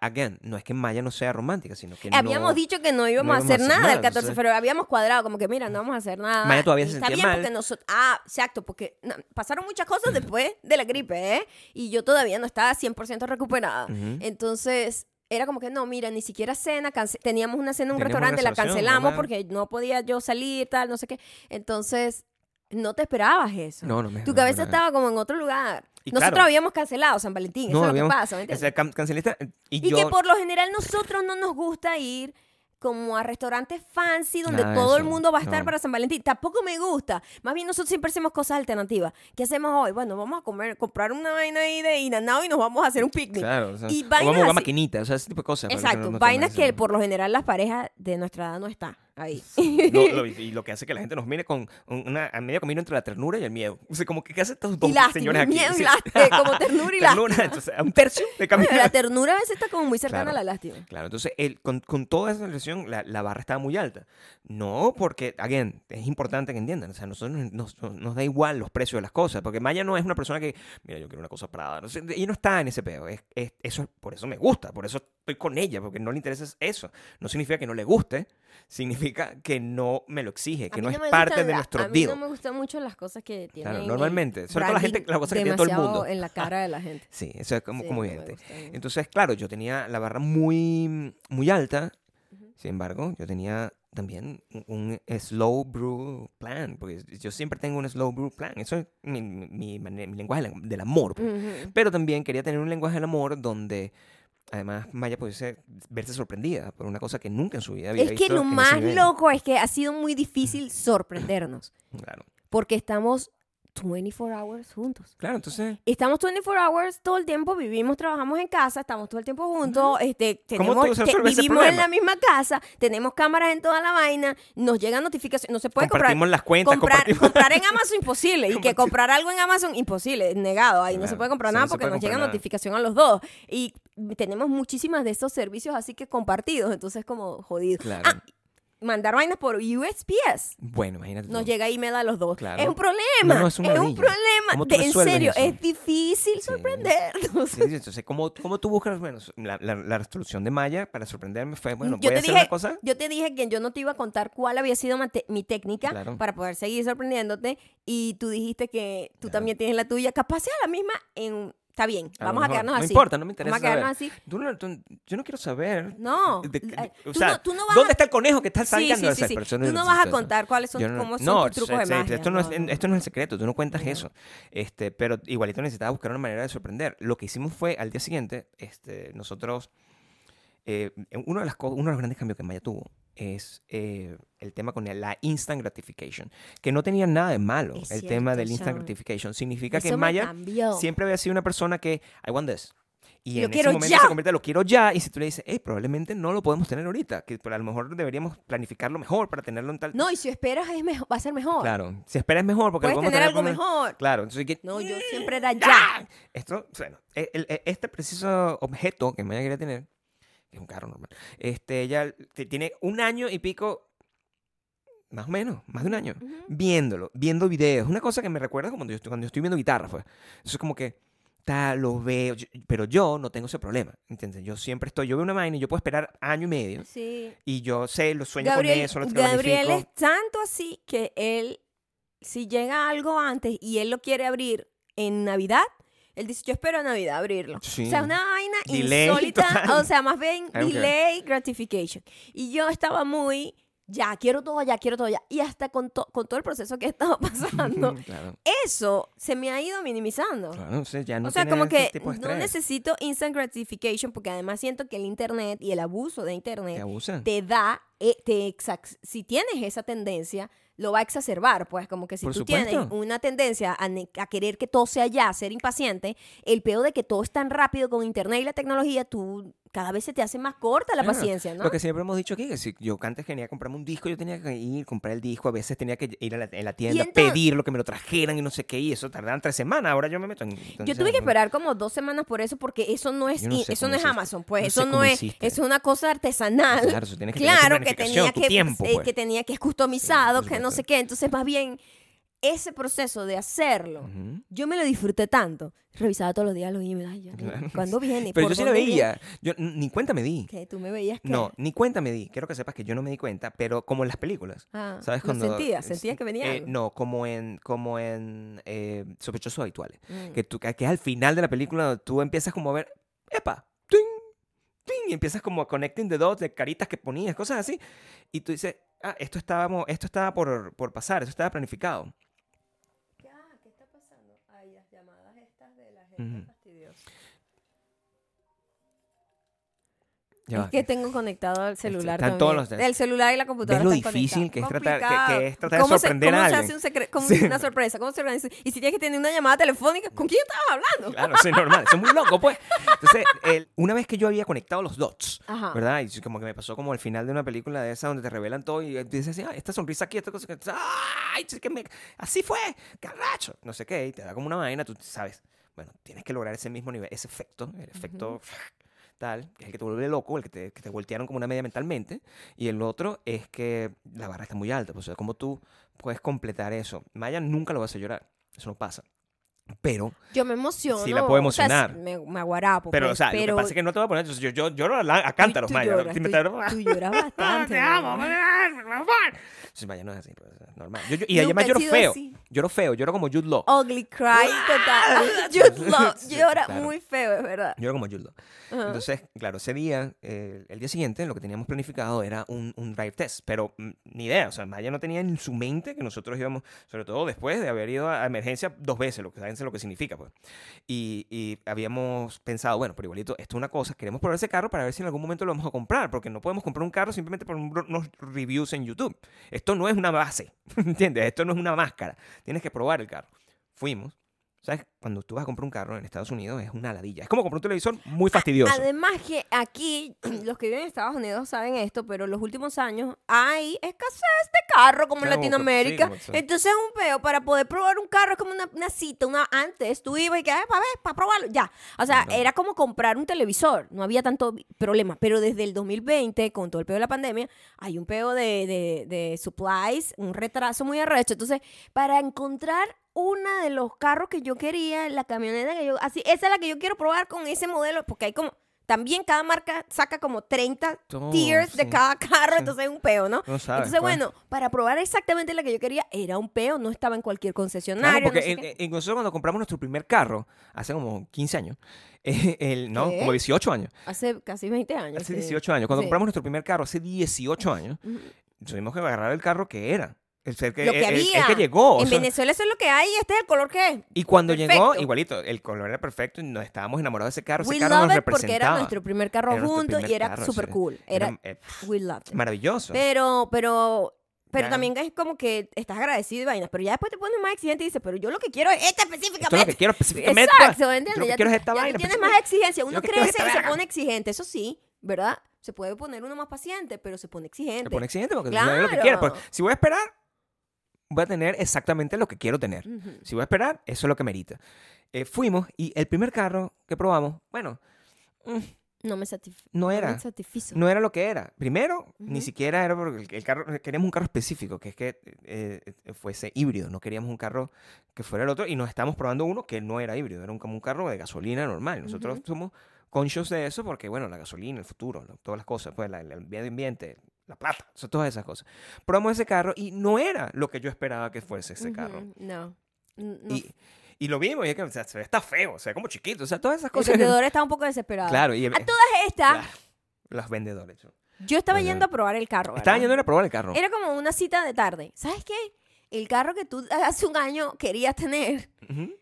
again, no es que Maya no sea romántica, sino que Habíamos no... dicho que no íbamos no a hacer íbamos a hacer nada el nada, 14 de febrero. Habíamos cuadrado, como que mira, no vamos a hacer nada. Maya todavía Y se está sentía bien mal. porque nosotros. Ah, exacto, porque pasaron muchas cosas después de la gripe, ¿eh? Y yo todavía no estaba 100% recuperada. Entonces, era como que no, mira, ni siquiera cena, teníamos una cena en un Teníamos restaurante, la cancelamos normal. porque no podía yo salir, tal, no sé qué. Entonces, no te esperabas eso. No, no me Tu cabeza no. estaba como en otro lugar. Y Nosotros claro. habíamos cancelado San Valentín, eso es lo que pasa, ¿me O entiendes? sea, can- cancelista y, Y yo... que por lo general nosotros no nos gusta ir como a restaurantes fancy donde Nada de todo el mundo va a estar no. para San Valentín. Tampoco me gusta. Más bien nosotros siempre hacemos cosas alternativas. ¿Qué hacemos hoy? Bueno, vamos a comer, comprar una vaina ahí de Inanao y nos vamos a hacer un picnic. Claro, o sea, Y o vainas vamos a una maquinita, o sea, ese tipo de cosas. que Exacto, no- no vainas que eso. por lo general las parejas de nuestra edad no están ahí. No, lo- [LAUGHS] y lo que hace que la gente nos mire con un- una a medio camino entre la ternura y el miedo. O sea, como que ¿qué hacen estos dos y lástima, señores aquí? miedo y Sí. lástima, como [LAUGHS] ternura y Ternura, lástima. entonces, un tercio de camino. la ternura a veces está como muy cercana Claro. a la lástima. Claro, entonces el- con, con toda esa relación la, la barra estaba muy alta. No porque, again, es importante que entiendan, o sea, nosotros nos, nos- nos da igual los precios de las cosas, porque Maya no es una persona que, mira, yo quiero una cosa Prada, no sé, ella no está en ese peo, es, es- eso, por eso me gusta, por eso estoy con ella, porque no le interesa eso. No significa que no le guste, significa que no me lo exige, que no mí es parte gustan de la- nuestro A mí deal. no me gustan mucho las cosas que tienen. Claro, el normalmente, sobre todo la gente- las cosas que tiene todo el mundo. en la [LAUGHS] cara de la gente. Sí, eso es como, Sí, como no evidente. Entonces, claro, yo tenía la barra muy, muy alta. Sin embargo, yo tenía también un, un slow brew plan, porque yo siempre tengo un slow brew plan. Eso es mi, mi- mi mi lenguaje del- amor. pues. Ujú. Pero también quería tener un lenguaje del amor donde además Maya pudiese verse sorprendida por una cosa que nunca en su vida había Es que visto lo más loco es que ha sido muy difícil sorprendernos. Claro. Porque estamos 24 hours juntos. Claro, entonces... Estamos 24 hours todo el tiempo, vivimos, trabajamos en casa, estamos todo el tiempo juntos, este, ¿Cómo tenemos, te- ese vivimos en la misma casa, tenemos cámaras en toda la vaina, nos llegan notificaciones, no se puede comprar. compartimos las cuentas, comprar, comprar en [LAUGHS] Amazon imposible y que comprar algo en Amazon imposible, negado, ahí no se puede comprar nada no porque nos llega comprar nada. notificación a los dos y tenemos muchísimas de esos servicios así que compartidos, entonces como jodido. Claro. Ah, mandar vainas por USPS. Bueno, imagínate. Nos tú. llega email a los dos. Claro. Es un problema. No, no, es un un ladillo. problema. ¿Cómo tú De- en serio, eso? es difícil sorprendernos. Sí, sí, entonces, ¿cómo, cómo tú buscas? Bueno, la, la, la resolución de Maya para sorprenderme fue, bueno, yo voy a te hacer dije, una cosa. yo te dije que yo no te iba a contar cuál había sido mi técnica Claro. para poder seguir sorprendiéndote y tú dijiste que tú Claro. también tienes la tuya. Capaz sea la misma en... Está bien, A vamos a quedarnos No así. importa, no me interesa Vamos a quedarnos saber. así. Tú no- tú- yo no quiero saber. No. de- de- o tú sea, no- no vas ¿dónde a- está el conejo que está sacando sí, sí? Tú no vas a contar cuáles son, no- cómo son no, tus trucos de magia. Esto no, es, no, no. esto no es el secreto, tú no cuentas No. eso. Este, pero igualito necesitaba buscar una manera de sorprender. Lo que hicimos fue, al día siguiente, este, nosotros, eh, uno, de las uno de los grandes cambios que Maya tuvo es eh, el tema con la instant gratification, que no tenía nada de malo Es el cierto, tema del instant Sean. gratification. Significa que Eso me Maya cambió. siempre había sido una persona que, I want this. Y Lo en quiero ese momento ya. se convierte en lo quiero ya. Y si tú le dices, hey, probablemente no lo podemos tener ahorita, que pero a lo mejor deberíamos planificarlo mejor para tenerlo en tal. No, y si esperas es mejor, va a ser mejor. Claro, si esperas mejor, porque Puedes podemos tener algo como- mejor. Claro, entonces que. No, yo siempre era ya. Esto, bueno, el- el- este preciso objeto que Maya quería tener, que es un carro normal, este, ella tiene un año y pico, más o menos, más de un año, Ujú. viéndolo, viendo videos. Una cosa que me recuerda como cuando yo estoy, cuando yo estoy viendo guitarra, pues. Eso es como que, tal, lo veo, yo- pero yo no tengo ese problema, ¿entiendes? Yo siempre estoy, yo veo una vaina y yo puedo esperar año y medio. Sí. Y yo sé, lo sueño Gabriel, con eso, lo Gabriel es tanto así que él, si llega algo antes y él lo quiere abrir en Navidad, él dice, yo espero a Navidad abrirlo. Sí. O sea, una vaina Delay insólita, total. o sea, más bien delay gratification. Y yo estaba muy, ya, quiero todo, ya, quiero todo, ya. Y hasta con, to- con todo el proceso que [LAUGHS] he estado pasando, [LAUGHS] claro, eso se me ha ido minimizando. claro, entonces ya no o sea, como que no necesito instant gratification porque además siento que el internet y el abuso de Te internet te da, eh, te si tienes esa tendencia, lo va a exacerbar, pues como que si Por tú supuesto. tienes una tendencia a, a querer que todo sea ya, ser impaciente, el peor de que todo es tan rápido con internet y la tecnología, tú cada vez se te hace más corta la paciencia, ¿no? Lo que siempre hemos dicho aquí, que si yo antes quería comprarme un disco, yo tenía que ir, comprar el disco, a veces tenía que ir a la, en la tienda, entonces- pedirlo, que me lo trajeran y no sé qué, y eso tardaban tres semanas, ahora yo me meto en... Yo entonces, tuve que esperar como dos semanas por eso porque eso no es Yo no i- sé eso no es. Amazon, pues No eso no es hiciste. es una cosa artesanal. Claro, eso tienes que tener claro que planificación, tenía que, tiempo, eh, pues. que tenía que es customizado, que no sé qué. Entonces, más bien, ese proceso de hacerlo, Ujú. yo me lo disfruté tanto. Revisaba todos los días los emails. Ay, ya, Claro. ¿Cuándo viene? Pero ¿Por yo sí viene? veía, yo ni cuenta me di. Que tú me veías que... No, ni cuenta me di. Quiero que sepas que yo no me di cuenta, pero como en las películas. Ah, ¿Sabes lo cuando sentías, sentías que venía eh, algo. no, como en como en eh, sospechosos habituales. Mm. Que tú que es al final de la película tú empiezas como a ver, epa, ting, ting, y empiezas como a connecting the dots de caritas que ponías, cosas así. Y tú dices, ah, esto, estábamos, esto estaba por, por pasar, esto estaba planificado. ¿Qué, ah, ¿qué está pasando? Ay, las llamadas Ya es va, que tengo conectado el celular están todos los- el celular y la computadora ¿Ves lo están difícil que es tratar- que- que es tratar de ¿Cómo se- sorprender cómo a se alguien? hace un como [LAUGHS] Sí. una sorpresa? ¿Cómo se organiza? Y si tienes que tener una llamada telefónica, ¿con quién estabas hablando? Claro, sí, normal. Eso es muy loco, pues. Entonces, el- una vez que yo había conectado los dots, Ajá. ¿verdad? Y como que me pasó como al final de una película de esa donde te revelan todo y dices así, "Ah, esta sonrisa aquí, esta cosa. ¡Ay! que me- así fue, caracho. No sé qué, y te da como una vaina, tú sabes. Bueno, tienes que lograr ese mismo nivel, ese efecto, el efecto [LAUGHS] tal, que es el que te vuelve loco, el que te, que te voltearon como una media mentalmente. Y el otro es que la barra está muy alta, pues, o sea, como tú puedes completar eso. Maya nunca lo va a hacer llorar, eso no pasa. Pero Yo me emociono. Sí, la puedo o sea, emocionar. me, me aguarapo. Pero, pues, o sea, lo pero que pasa es que no te voy a poner. Yo, yo lloro a, a cántaros, Maya. lloras, tú- tú lloras [LAUGHS] bastante, Te amo. Sí, Maya no es así, pues, es normal. Yo- yo- y además lloro feo. así. Lloro feo, lloro como Jude Law. Ugly cry [LAUGHS] total. [LAUGHS] Jude Law llora claro. muy feo, es verdad. Lloro como Jude Law. Ajá. Entonces, claro, ese día, eh, el día siguiente, lo que teníamos planificado era un, un drive test, pero mm, ni idea, o sea, Maya no tenía en su mente que nosotros íbamos, sobre todo después de haber ido a emergencia dos veces, lo que saben lo que significa, pues. Y, y habíamos pensado, bueno, pero igualito, esto es una cosa, queremos probar ese carro para ver si en algún momento lo vamos a comprar, porque no podemos comprar un carro simplemente por un- unos reviews en YouTube. Esto no es una base, [LAUGHS] ¿entiendes? Esto no es una máscara, tienes que probar el carro. Fuimos. ¿Sabes? Cuando tú vas a comprar un carro en Estados Unidos es una ladilla. Es como comprar un televisor muy fastidioso. Además que aquí, [CLEARS THROAT] los que viven en Estados Unidos saben esto, pero en los últimos años hay escasez de carro como en Claro, como- Latinoamérica. sí, como sea. Entonces es un peo para poder probar un carro es como una, una cita, una antes tú ibas y que, para ver, para probarlo, ya. O sea, era como comprar un televisor, no había tanto problema. Pero desde el 2020, con todo el peo de la pandemia, hay un peo de, de, de supplies, un retraso muy arrecho. Entonces, para encontrar una de los carros que yo quería, la camioneta que yo, así, esa es la que yo quiero probar con ese modelo, porque hay como, también cada marca saca como 30 Todo, tiers de cada carro, entonces es un peo, ¿no? No sabes, entonces, pues. bueno, para probar exactamente la que yo quería, era un peo, no estaba en cualquier Claro, concesionario. porque no sé en- qué. en- nosotros cuando compramos nuestro primer carro, hace como 15 años, eh, [LAUGHS] el, no, ¿Qué? como 18 años, Hace casi 20 años. hace sí. 18 años, cuando Sí. compramos nuestro primer carro, hace 18 años, tuvimos que agarrar el carro que era. El que, Lo que el- el- el había. que llegó. o En sea, Venezuela eso es lo que hay y este es el color que es. y cuando llegó, perfecto. igualito, el color era perfecto y nos estábamos enamorados de ese carro. We ese carro love nos it porque era nuestro primer carro juntos y era súper cool. Era, Era, eh, we loved it. maravilloso. Pero, pero, pero también es como que estás agradecido y vainas. Pero ya después te pones más exigente y dices, pero yo lo que quiero es esta específicamente. Esto es lo que quiero específicamente. Exacto. ¿entiendes? Yo lo que Ya quiero es esta ya vaina. tienes pues, más exigencia. Uno crece y se pone exigente. Eso sí, ¿verdad? Se puede poner uno más paciente, pero se pone exigente. Me pone exigente porque tú sabes lo que Claro. quieres. Pues, si voy a esperar, voy a tener exactamente lo que quiero tener. Ujú. Si voy a esperar, eso es lo que merita. Eh, fuimos y el primer carro que probamos, bueno, mm, No me no era. me satisfizo. No era lo que era. Primero, ni Ujú. siquiera era porque el- carro, queríamos un carro específico, que es que eh, eh, fuese híbrido. No queríamos un carro que fuera el otro y nos estábamos probando uno que no era híbrido, era un, como un carro de gasolina normal. Nosotros Ujú. somos conscious de eso porque, bueno, la gasolina, el futuro, lo- todas las cosas, pues la- el medio ambiente, la plata, o sea, todas esas cosas. Probamos ese carro y no era lo que yo esperaba que fuese ese carro. Ujú, No. N- no. Y, y lo vimos y es que o sea, se ve está feo, o sea, como chiquito, o sea, todas esas El cosas. vendedor está un poco desesperado. Claro, y A todas estas, claro, los vendedores. ¿no? yo estaba Ajá. yendo a probar el carro. ¿verdad? yendo a probar el carro. Era como una cita de tarde. ¿Sabes qué? El carro que tú hace un año querías tener, Ujú.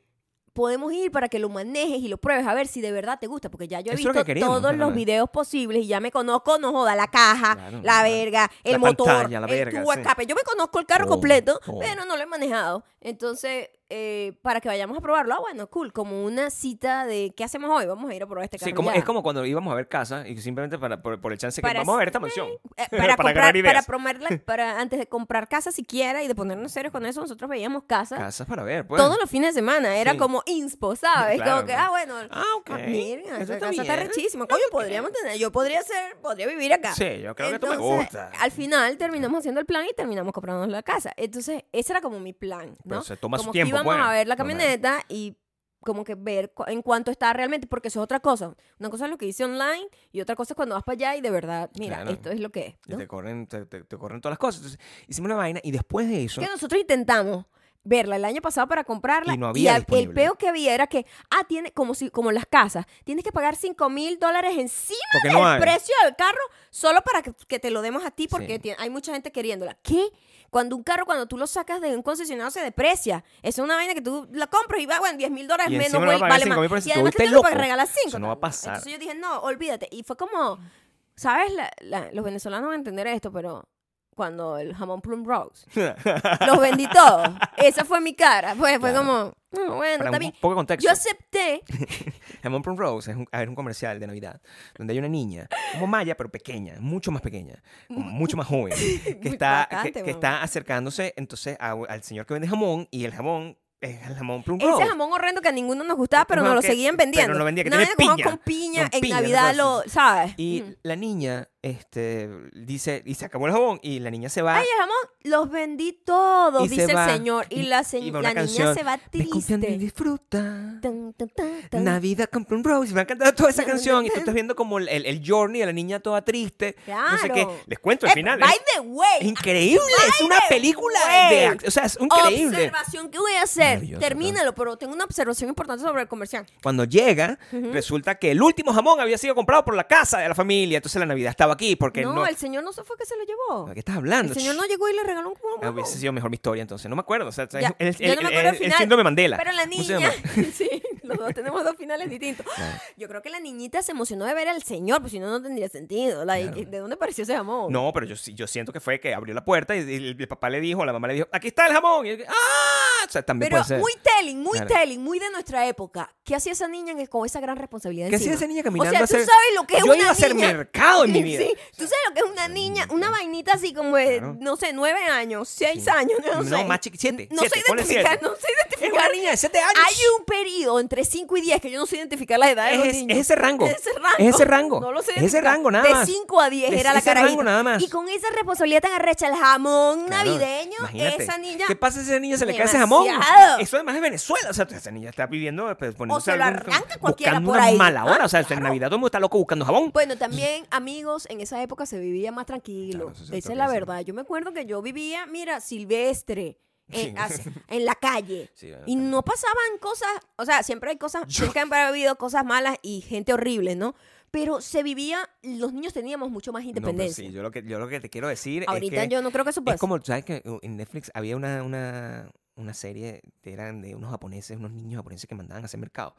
Podemos ir para que lo manejes y lo pruebes a ver si de verdad te gusta. Porque ya yo he Eso es lo visto que queríamos, todos los videos posibles y ya me conozco, no joda, la caja, Claro, la claro. verga, el La motor, pantalla, la el verga, tubo de sí. escape. Yo me conozco el carro Todo, completo, todo. pero no lo he manejado. Entonces, eh, para que vayamos a probarlo, ah, bueno, cool. Como una cita de ¿qué hacemos hoy? Vamos a ir a probar este carro. Sí, como, ya. es como cuando íbamos a ver casa y simplemente para, por, por el chance que vamos a ver esta mansión. [LAUGHS] Eh, Para para, comprar, para, promoverla- [LAUGHS] para antes de comprar casa siquiera y de ponernos serios con eso, nosotros veíamos casa Casas para ver, pues. todos los fines de semana. Era Sí. como inspo, ¿sabes? Claro, como que, pues. ah, bueno. Ah, ok. ah, miren, Eso esa está rechísima. Coño, podríamos tener. Yo podría ser, podría vivir acá. Sí, yo creo que esto me gusta. Al final terminamos haciendo el plan y terminamos comprándonos la casa. Entonces, ese era como mi plan, Pero ¿no? se toma su tiempo, íbamos a ver la camioneta y como que ver cu- en cuánto está realmente, porque eso es otra cosa. Una cosa es lo que hice online y otra cosa es cuando vas para allá y de verdad, mira, Claro. esto es lo que es. Y te corren, te, te- te corren todas las cosas. Entonces, hicimos una vaina y después de eso. que nosotros intentamos verla el año pasado para comprarla. Y no había al- el peo que había era que, ah, tiene, como si, como las casas, tienes que pagar 5 mil dólares encima Porque del no precio del carro solo para que, que te lo demos a ti porque Sí. hay mucha gente queriéndola. ¿Qué? Cuando un carro, cuando tú lo sacas de un concesionario, se deprecia. Es una vaina que tú la compras y va, bueno, 10 mil dólares menos, güey, vale 5.000 por más. Y además que te lo loco. regalas 5. Eso no va a pasar. Entonces yo dije, no, olvídate. Y fue como, ¿sabes? La- la- los venezolanos van a entender esto, pero cuando el jamón plum rose, [LAUGHS] los vendí todos. Esa fue mi cara. Pues fue Claro. como, "No, bueno, está bien. poco contexto. Yo acepté. [LAUGHS] Jamón Plum Rose es un, ver, un comercial de Navidad donde hay una niña, como Maya, pero pequeña, mucho más pequeña, mucho más joven, [LAUGHS] que está, bastante, que, que está acercándose entonces a- al señor que vende jamón y el jamón es el jamón Plum Ese jamón horrendo que a ninguno nos gustaba, pero nos lo seguían pero vendiendo. lo vendía, que Una tiene piña. con piña. Con en piña, Navidad ¿no? lo, ¿sabes? Y Ujú. la niña este, dice, y se acabó el jabón y la niña se va. Ay, el jamón, los vendí todos, Y se dice el señor. Y, Y- la, se- la niña canción, se va y triste. disfruta. Tan, tan, tan, tan. Navidad con Plum Rose. Y me ha encantado toda esa canción. Y tú estás viendo como el, el, el journey de la niña toda triste. No sé qué. Claro. Les cuento el Eh, final. by Es, the way, es increíble. Es una película way. de O sea, es increíble. Observación que voy a hacer. Termínalo, pero tengo una observación importante sobre el comercial. Cuando llega, resulta que el último jamón había sido comprado por la casa de la familia. Entonces la Navidad estaba aquí porque No, no. el señor no se fue que se lo llevó. ¿De qué estás hablando? El señor no llegó y le regaló un Ah, hubiese sido mejor mi historia entonces. No me acuerdo. O sea, Ya, el, yo el- no me acuerdo el el- el final, síndrome Mandela. Pero la ¿Cómo se niña, llama? [LAUGHS] sí, los dos tenemos dos finales distintos. Yo creo que la niñita se emocionó de ver al señor, pues si no, no tendría sentido. Claro. ¿De dónde apareció ese jamón? No, pero yo, sí- yo siento que fue que abrió la puerta y el, el papá le dijo, la mamá le dijo, aquí está el jamón. Y él, ¡ah! O sea, también Pero puede ser. muy telling, muy Claro. telling, muy de nuestra época. ¿Qué hacía esa niña con esa gran responsabilidad ¿Qué hacía encima? esa niña O caminando sea, a tú hacer- sabes lo que es Yo una iba a hacer niña. mercado en mi [LAUGHS] vida. Sí, tú sabes lo que es una niña, una vainita así como de, Claro. no sé, nueve años, seis años, no, No, sé. más chiqui- siete, No siete, sé ponle identificar, siete. no sé Es identificar. una niña de 7 años. Hay un periodo entre 5 y 10 que yo no sé identificar la edad de los Es- niños. es ese rango. Es ese rango. Es ese rango. No lo sé Es ese identificar. rango, nada de más. De 5 a 10 Es era la ese rango, carajita. nada más. Y con esa responsabilidad tan arrecha, el jamón Claro, navideño, imagínate. esa niña... ¿Qué pasa si a esa niña se le cae ese jamón? Eso además es Venezuela. O sea, esa niña está viviendo, pues, poniéndose se lo algún- arranca cualquiera por una ahí. mala hora. Ah, o sea, en claro. Navidad todo el mundo está loco buscando jabón. Bueno, también, amigos, en esa época se vivía más tranquilo. Claro, esa es la verdad. Yo me acuerdo que yo vivía, mira, silvestre. Sí. En, [LAUGHS] en la calle. Sí, bueno, y no pasaban cosas, o sea, siempre hay cosas, siempre han habido cosas malas y gente horrible, ¿no? Pero se vivía, los niños teníamos mucho más No, pero independencia. sí, yo lo que, yo lo que te quiero decir Ahorita es que yo no creo que eso pase. es como, ¿sabes que En Netflix había una, una, una serie, eran de unos japoneses, unos niños japoneses que mandaban a hacer mercado.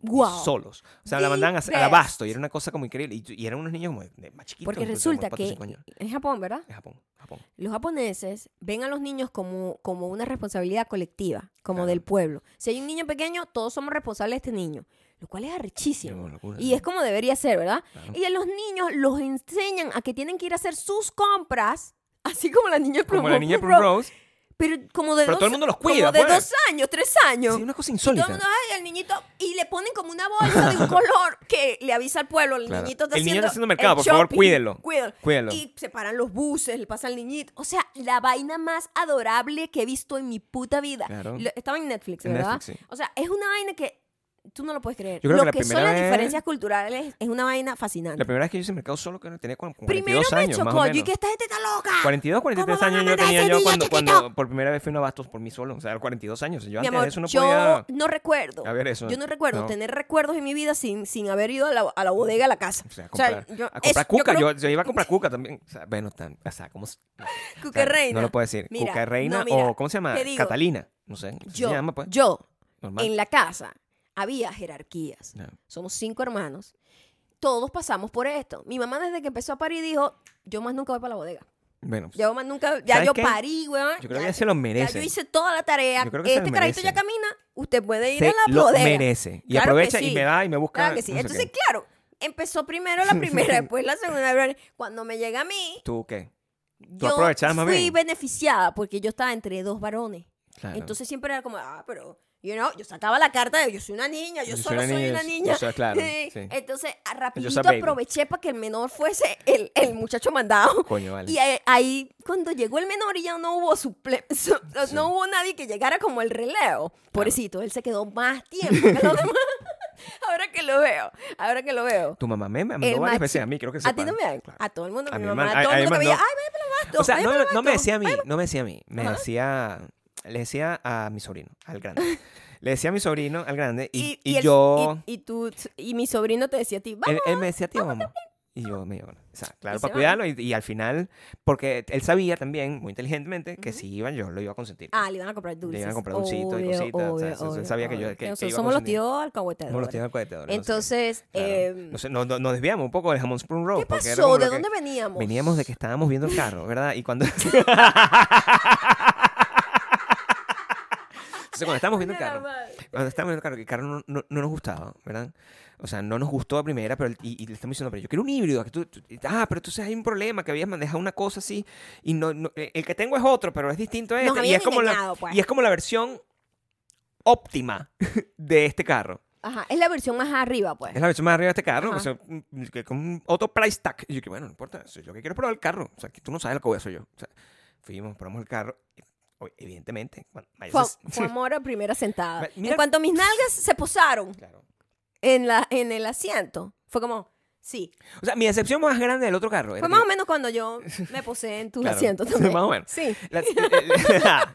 Guau. Solos. O sea, la mandaban al abasto y era una cosa como increíble. Y, y eran unos niños como de- más chiquitos. Porque resulta que en Japón, ¿verdad? Es Japón, Japón. Los japoneses ven a los niños como, como una responsabilidad colectiva, como Claro. del pueblo. Si hay un niño pequeño, todos somos responsables de este niño, lo cual es arrechísimo. Locura, Y es como debería ser, ¿verdad? Claro. Y a los niños los enseñan a que tienen que ir a hacer sus compras, [LAUGHS] así como la niña de Como Plum- la niña Plum Plum Rose, Rose. Pero como de Pero dos, todo el mundo los cuida, como de pues. dos años, tres años. Sí, una cosa Y todo insólita. el mundo, ay, el niñito, y le ponen como una bolsa de un [LAUGHS] color que le avisa al pueblo, el Claro. niñito está El niño haciendo está haciendo mercado, el por favor, shopping. Cuídalo. Y se paran los buses, le pasa al niñito. O sea, la vaina más adorable que he visto en mi puta vida. Claro. Lo- Estaba en Netflix, En ¿verdad? Netflix, sí. O sea, es una vaina que tú no lo puedes creer. Yo creo lo que la que, son las vez- diferencias culturales es una vaina fascinante. La primera vez que yo hice mercado solo que tenía como 42 Primero me años, más o chocó, yo y que esta gente está loca. 42, 43 ¿Cómo van a años yo a tenía yo cuando, cuando por primera vez fui a un por mí solo. O sea, 42 años. Yo Mi antes amor, de eso no yo podía... no recuerdo. A ver eso. Yo no recuerdo No. tener recuerdos en mi vida sin, sin haber ido a la, a la bodega a la casa. O sea, a O sea, comprar, yo- a comprar es- cuca. yo Yo, creo- yo iba a comprar cuca también. O sea, bueno, tan, o sea, ¿cómo se- [LAUGHS] o Cuca sea, reina. No lo puedo decir. Mira, cuca reina no, mira, o ¿cómo se llama? Catalina. No sé. ¿cómo Yo, se llama, pues? yo, en la casa había jerarquías. Ya. Somos cinco hermanos. Todos pasamos por esto. Mi mamá desde que empezó a parir dijo, yo más nunca voy para la bodega. Bueno, pues, Yo más nunca, ya ¿Sabes yo qué? parí, weón. yo creo ya, que ya se lo ya merece. yo hice toda la tarea. Yo creo que se este carajito ya camina. Usted puede ir se a la lo bodega. merece. Y Claro aprovecha y me va y me busca. Claro que sí. no Entonces, claro, empezó primero la [LAUGHS] primera, después la segunda. Cuando me llega a mí, ¿Tú qué? yo aprovechabas más fui beneficiada porque yo estaba entre dos varones. Claro. Entonces siempre era como, ah, pero, you know, yo sacaba la carta de yo soy una niña, yo, Yo soy solo una soy niña, una niña. yo soy- claro, [LAUGHS] Sí. sí. Entonces, rapidito aproveché para que el menor fuese el, el muchacho mandado. Coño, vale. Y ahí, cuando llegó el menor y ya no hubo suple [LAUGHS] su- no hubo nadie que llegara como el relevo. Pobrecito, él se quedó más tiempo que los [LAUGHS] demás. ahora que lo veo, ahora que lo veo. Tu mamá me mandó varias veces a mí, creo que A ti no me Claro. A todo el mundo, A mi mamá, a todo el mundo que me veía, ay, ve para el abasto. O sea, no, me- no me abasto". decía a mí, no me decía a mí. Me decía le decía a mi sobrino, al grande. le decía a mi sobrino, al grande, y, y el- yo... y, tú, y mi sobrino te decía a ti, él, vamos. él me decía, tío, vamos. Y yo me iba, bueno, o sea, claro, para cuidarlo. Y, y al final, porque él sabía también, muy inteligentemente, que si iban, yo lo iba a consentir. Ah, le iban a comprar dulces. iban a comprar dulcitos y Obvio, cositas, o sea, obvio, obvio, sabía que yo- que- Nosotros a somos los tíos alcahueteadores. Como los no sé qué. Entonces, Claro. eh, No sé, no- no- nos desviamos un poco del jamón Spoon Roll. ¿qué pasó? ¿De dónde veníamos? Veníamos de que estábamos viendo el carro, ¿verdad? Y cuando... [LAUGHS] Entonces, cuando estábamos viendo el carro, cuando estábamos viendo el carro, que el carro no, no- no nos gustaba, ¿verdad? O sea, no nos gustó a primera, pero y, y le estamos diciendo, pero yo quiero un híbrido. Que tú, tú- ah, pero entonces hay un problema, que habías manejado una cosa así, y no, no- eh, el que tengo es otro, pero es distinto a este. Y es, como la, pues. y es como la versión óptima [LAUGHS] de este carro. Ajá, es la versión más arriba, pues. Es la versión más arriba de este carro, o sea, que con auto price tag. Y yo que bueno, no importa, lo que quiero probar el carro. O sea, que tú no sabes lo que voy a hacer yo. O sea, fuimos, probamos el carro. Evidentemente, Maya Fue, fue [LAUGHS] amor a primera sentada. Mira- En cuanto mis nalgas se posaron Claro. en, la, en el asiento, fue como, sí. O sea, mi decepción más grande del otro carro. Fue más que- o menos cuando yo me posé en tu [LAUGHS] Claro, asiento también. [LAUGHS] más o menos. Sí. La, la, la,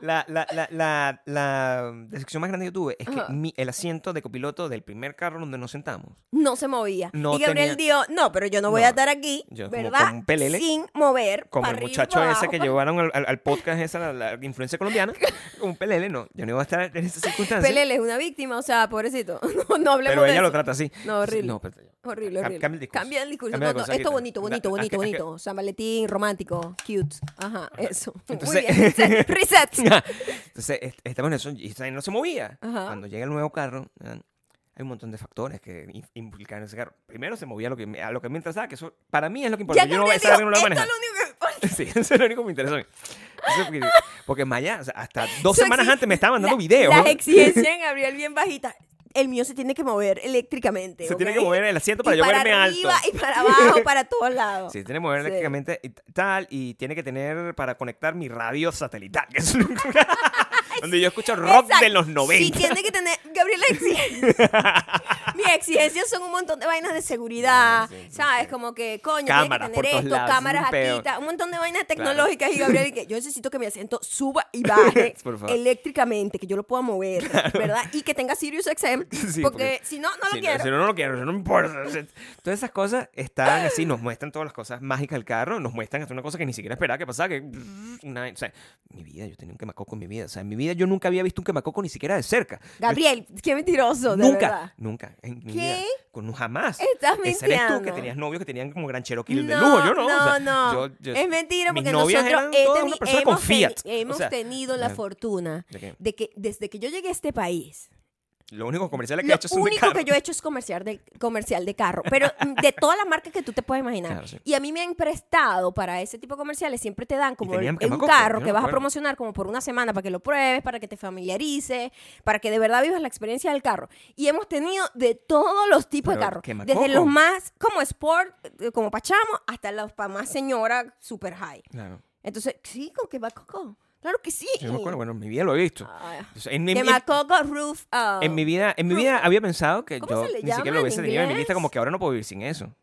la, la- la decepción más grande que tuve es que mi- el asiento de copiloto del primer carro donde nos sentamos, No se movía. No y Gabriel tenía- dijo, no, pero yo no voy No, a estar aquí, yo como- ¿verdad? como un pelele, Sin mover. como el arriba y muchacho ese que llevaron al, al- al [LAUGHS] podcast, esa, la, la influencia colombiana, como un pelele, no, yo no iba a estar en esas circunstancias. Pelele es una víctima, o sea, pobrecito. [LAUGHS] No, no hablemos pero de ella eso. lo trata así. No, horrible. No, pero- Horrible, horrible. cambia el discurso. Cambia el discurso. Cambia No, la no, esto bonito, bonito, Da- bonito, bonito. San Valentín, romántico, cute. Ajá, eso. Muy Entonces- bien. [LAUGHS] Reset. [LAUGHS] reset. Entonces, est- estamos en eso y no se movía. Ajá. Cuando llega el nuevo carro, ¿verdad? hay un montón de factores que implican ese carro. Primero se movía a lo que, a lo que me interesaba, que eso para mí es lo que importa. Ya Yo no voy a saber dijo, no lo a esto único que. [LAUGHS] Sí, eso es lo único que me interesa a mí. Eso porque, porque Maya, o sea, hasta dos Su semanas antes me estaba mandando La- videos. Las ¿no? exigencias en Gabriel bien bajita. El mío se tiene que mover eléctricamente. Se tiene ¿ok? que mover el asiento para y yo para verme alto. arriba y para abajo, [LAUGHS] para todos lados. Sí, tiene que mover Sí. eléctricamente y tal, y tiene que tener para conectar mi radio satelital, que es único- [LAUGHS] donde yo escucho rock Exacto. de los 90. Sí, tiene que tener. Gabriela [LAUGHS] exige. Mis exigencias son un montón de vainas de seguridad. Sí, sí, sí, ¿Sabes? sí. Como que, coño, Cámaras que tener esto, lados, cámaras aquí, un montón de vainas tecnológicas. Y Gabriel, y que yo necesito que mi asiento suba y baje [LAUGHS] eléctricamente, que yo lo pueda mover, ¿verdad? Y que tenga Sirius XM. [LAUGHS] Porque, porque- si no, no lo quiero. Si no, no lo quiero, no me importa. Todas esas cosas están así, nos muestran todas las cosas mágicas del carro, nos muestran hasta una cosa que ni siquiera esperaba que pasara, que [LAUGHS] una, o sea, mi vida, yo tenía un quemacoco en mi vida, o sea, en mi vida yo nunca había visto un quemacoco ni siquiera de cerca. Yo- Gabriel, qué mentiroso, de nunca, verdad. nunca, en mi ¿Qué? vida, con jamás. Estás Ese eres tú que tenías novios que tenían como Gran Cherokee de No, lujo, yo no. o No, sea, no. yo- yo- es mentira porque nosotros eran he una persona con hemos, teni- Fiat. hemos O sea, tenido la fortuna ¿de de que desde que yo llegué a este país, Los únicos comerciales que he lo hecho son de único carro. que yo he hecho es comercial de, comercial de carro, pero de todas las marcas que tú te puedes imaginar. Claro, sí. Y a mí me han prestado para ese tipo de comerciales, siempre te dan como un carro que vas a promocionar como por una semana para que lo pruebes, para que te familiarices, para que de verdad vivas la experiencia del carro. Y hemos tenido de todos los tipos de Pero, carros, quemacoco. desde los más como sport, eh, como pachamo, hasta los para más señora super high. Claro. Entonces, sí, con quemacoco. Claro que sí. Yo me acuerdo, bueno, en mi vida lo he visto. Ah, sea, en, Quemacoco roof. ah, en mi vida, en mi vida había pensado que ¿Cómo yo se le ni llama siquiera lo en hubiese tenido en mi inglés? lista, como que ahora no puedo vivir sin eso.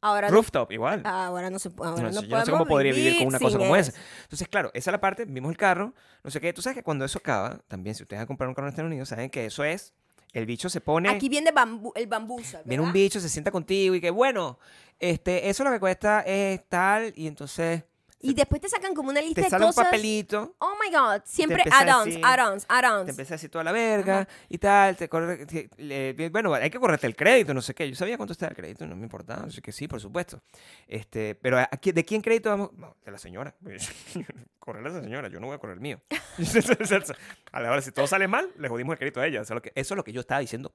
ahora, Rooftop, igual. ahora no se puede. Ahora No no, sé, yo no sé podemos cómo podría vivir con una cosa sin como esa. eso. Entonces, claro, esa es la parte, vimos el carro, no sé qué. Tú sabes que cuando eso acaba, también si ustedes van a comprar un carro en Estados Unidos, saben que eso es, el bicho se pone, Aquí viene bambú, el bambusa. viene un ¿verdad? bicho, se sienta contigo y que, bueno, este, eso lo que cuesta es tal, y entonces Y después te sacan como una lista te de sale un cosas. papelito. Oh my God. Siempre add-ons, decir- add-ons, te add-ons. empieza a decir toda la verga y tal, te corre, te- le- bueno, hay que correrte el crédito, no sé qué. Yo sabía cuánto estaba el crédito, no me importaba, así que sí, por supuesto. Este, pero ¿a quién- ¿de quién crédito vamos? No, de la señora. [LAUGHS] Correrle a esa señora, yo no voy a correr el mío. [LAUGHS] a la hora, si todo sale mal, le jodimos el crédito a ella. Eso es lo que, eso es lo que yo estaba diciendo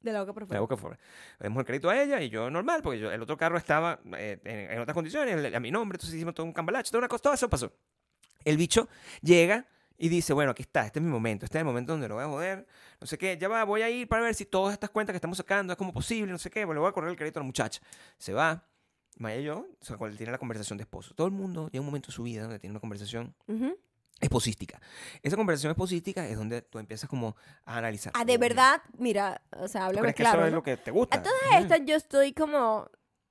De la boca por de fuera. boca afuera. Le dimos el crédito a ella y yo normal, porque yo- el otro carro estaba eh, en, en otras condiciones, el- a mi nombre, entonces hicimos todo un cambalache, toda una cosa, todo eso pasó. El bicho llega y dice, bueno, aquí está, este es mi momento, este es el momento donde lo voy a joder, no sé qué, ya va, voy a ir para ver si todas estas cuentas que estamos sacando es como posible, no sé qué, bueno, le voy a correr el crédito a la muchacha. Se va, Maya y yo, o sea, tiene la conversación de esposo. Todo el mundo llega un momento de su vida donde tiene una conversación Ujú. Esposística. Esa conversación esposítica es donde tú empiezas como a analizar. Ah, de "Oye, verdad, mira, o sea, ¿tú háblame crees que claro. eso es lo que te gusta? A todas estas yo estoy como.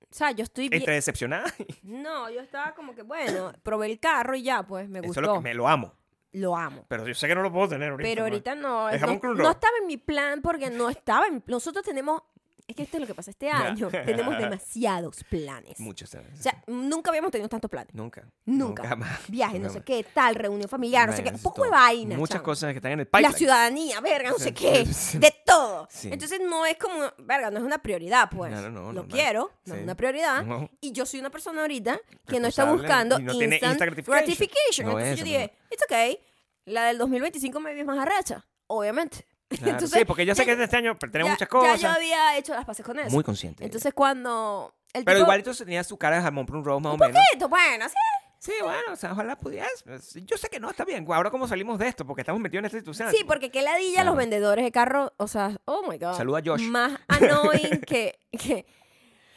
O sea, yo estoy bien. Entre decepcionada [LAUGHS] No, yo estaba como que, bueno, probé el carro y ya, pues me Eso gustó. es lo que me lo amo. lo amo. Pero yo sé que no lo puedo tener ahorita. Pero ahorita no, no, no estaba en mi plan porque no estaba en... Nosotros tenemos... Es que esto es lo que pasa. Este año tenemos demasiados planes. Muchas veces. O sea, nunca habíamos tenido tantos planes. nunca. Nunca. jamás. Viajes, no Nunca sé qué, tal, reunión familiar, no sé qué. Un poco de vaina. Muchas cosas que están en el La pipeline. ciudadanía, verga, no sé qué. De todo. Sí. Entonces no es como, verga, no es una prioridad, pues. No, no, no, Lo normal. quiero, no Sí. es una prioridad. No. Y yo soy una persona ahorita que no está buscando no instant instant gratification. gratification. No Entonces es yo eso, dije, it's okay. La del 2025 me vi más arrecha, obviamente. Claro, [LAUGHS] Entonces, sí, porque yo sé ya- que este año tenemos ya- muchas cosas. Ya yo había hecho las pases con eso. Muy consciente. Entonces cuando el Pero tipo- igualito tenía su cara de jamón por un roast más o un menos. poquito, bueno, sí. Sí, bueno, o sea, ojalá pudieras. Yo sé que no, está bien. Ahora cómo salimos de esto, porque estamos metidos en esta institución. Sí, porque qué ladilla Claro. los vendedores de carro, o sea, oh my god. Saluda a Josh. Más annoying [LAUGHS] que, que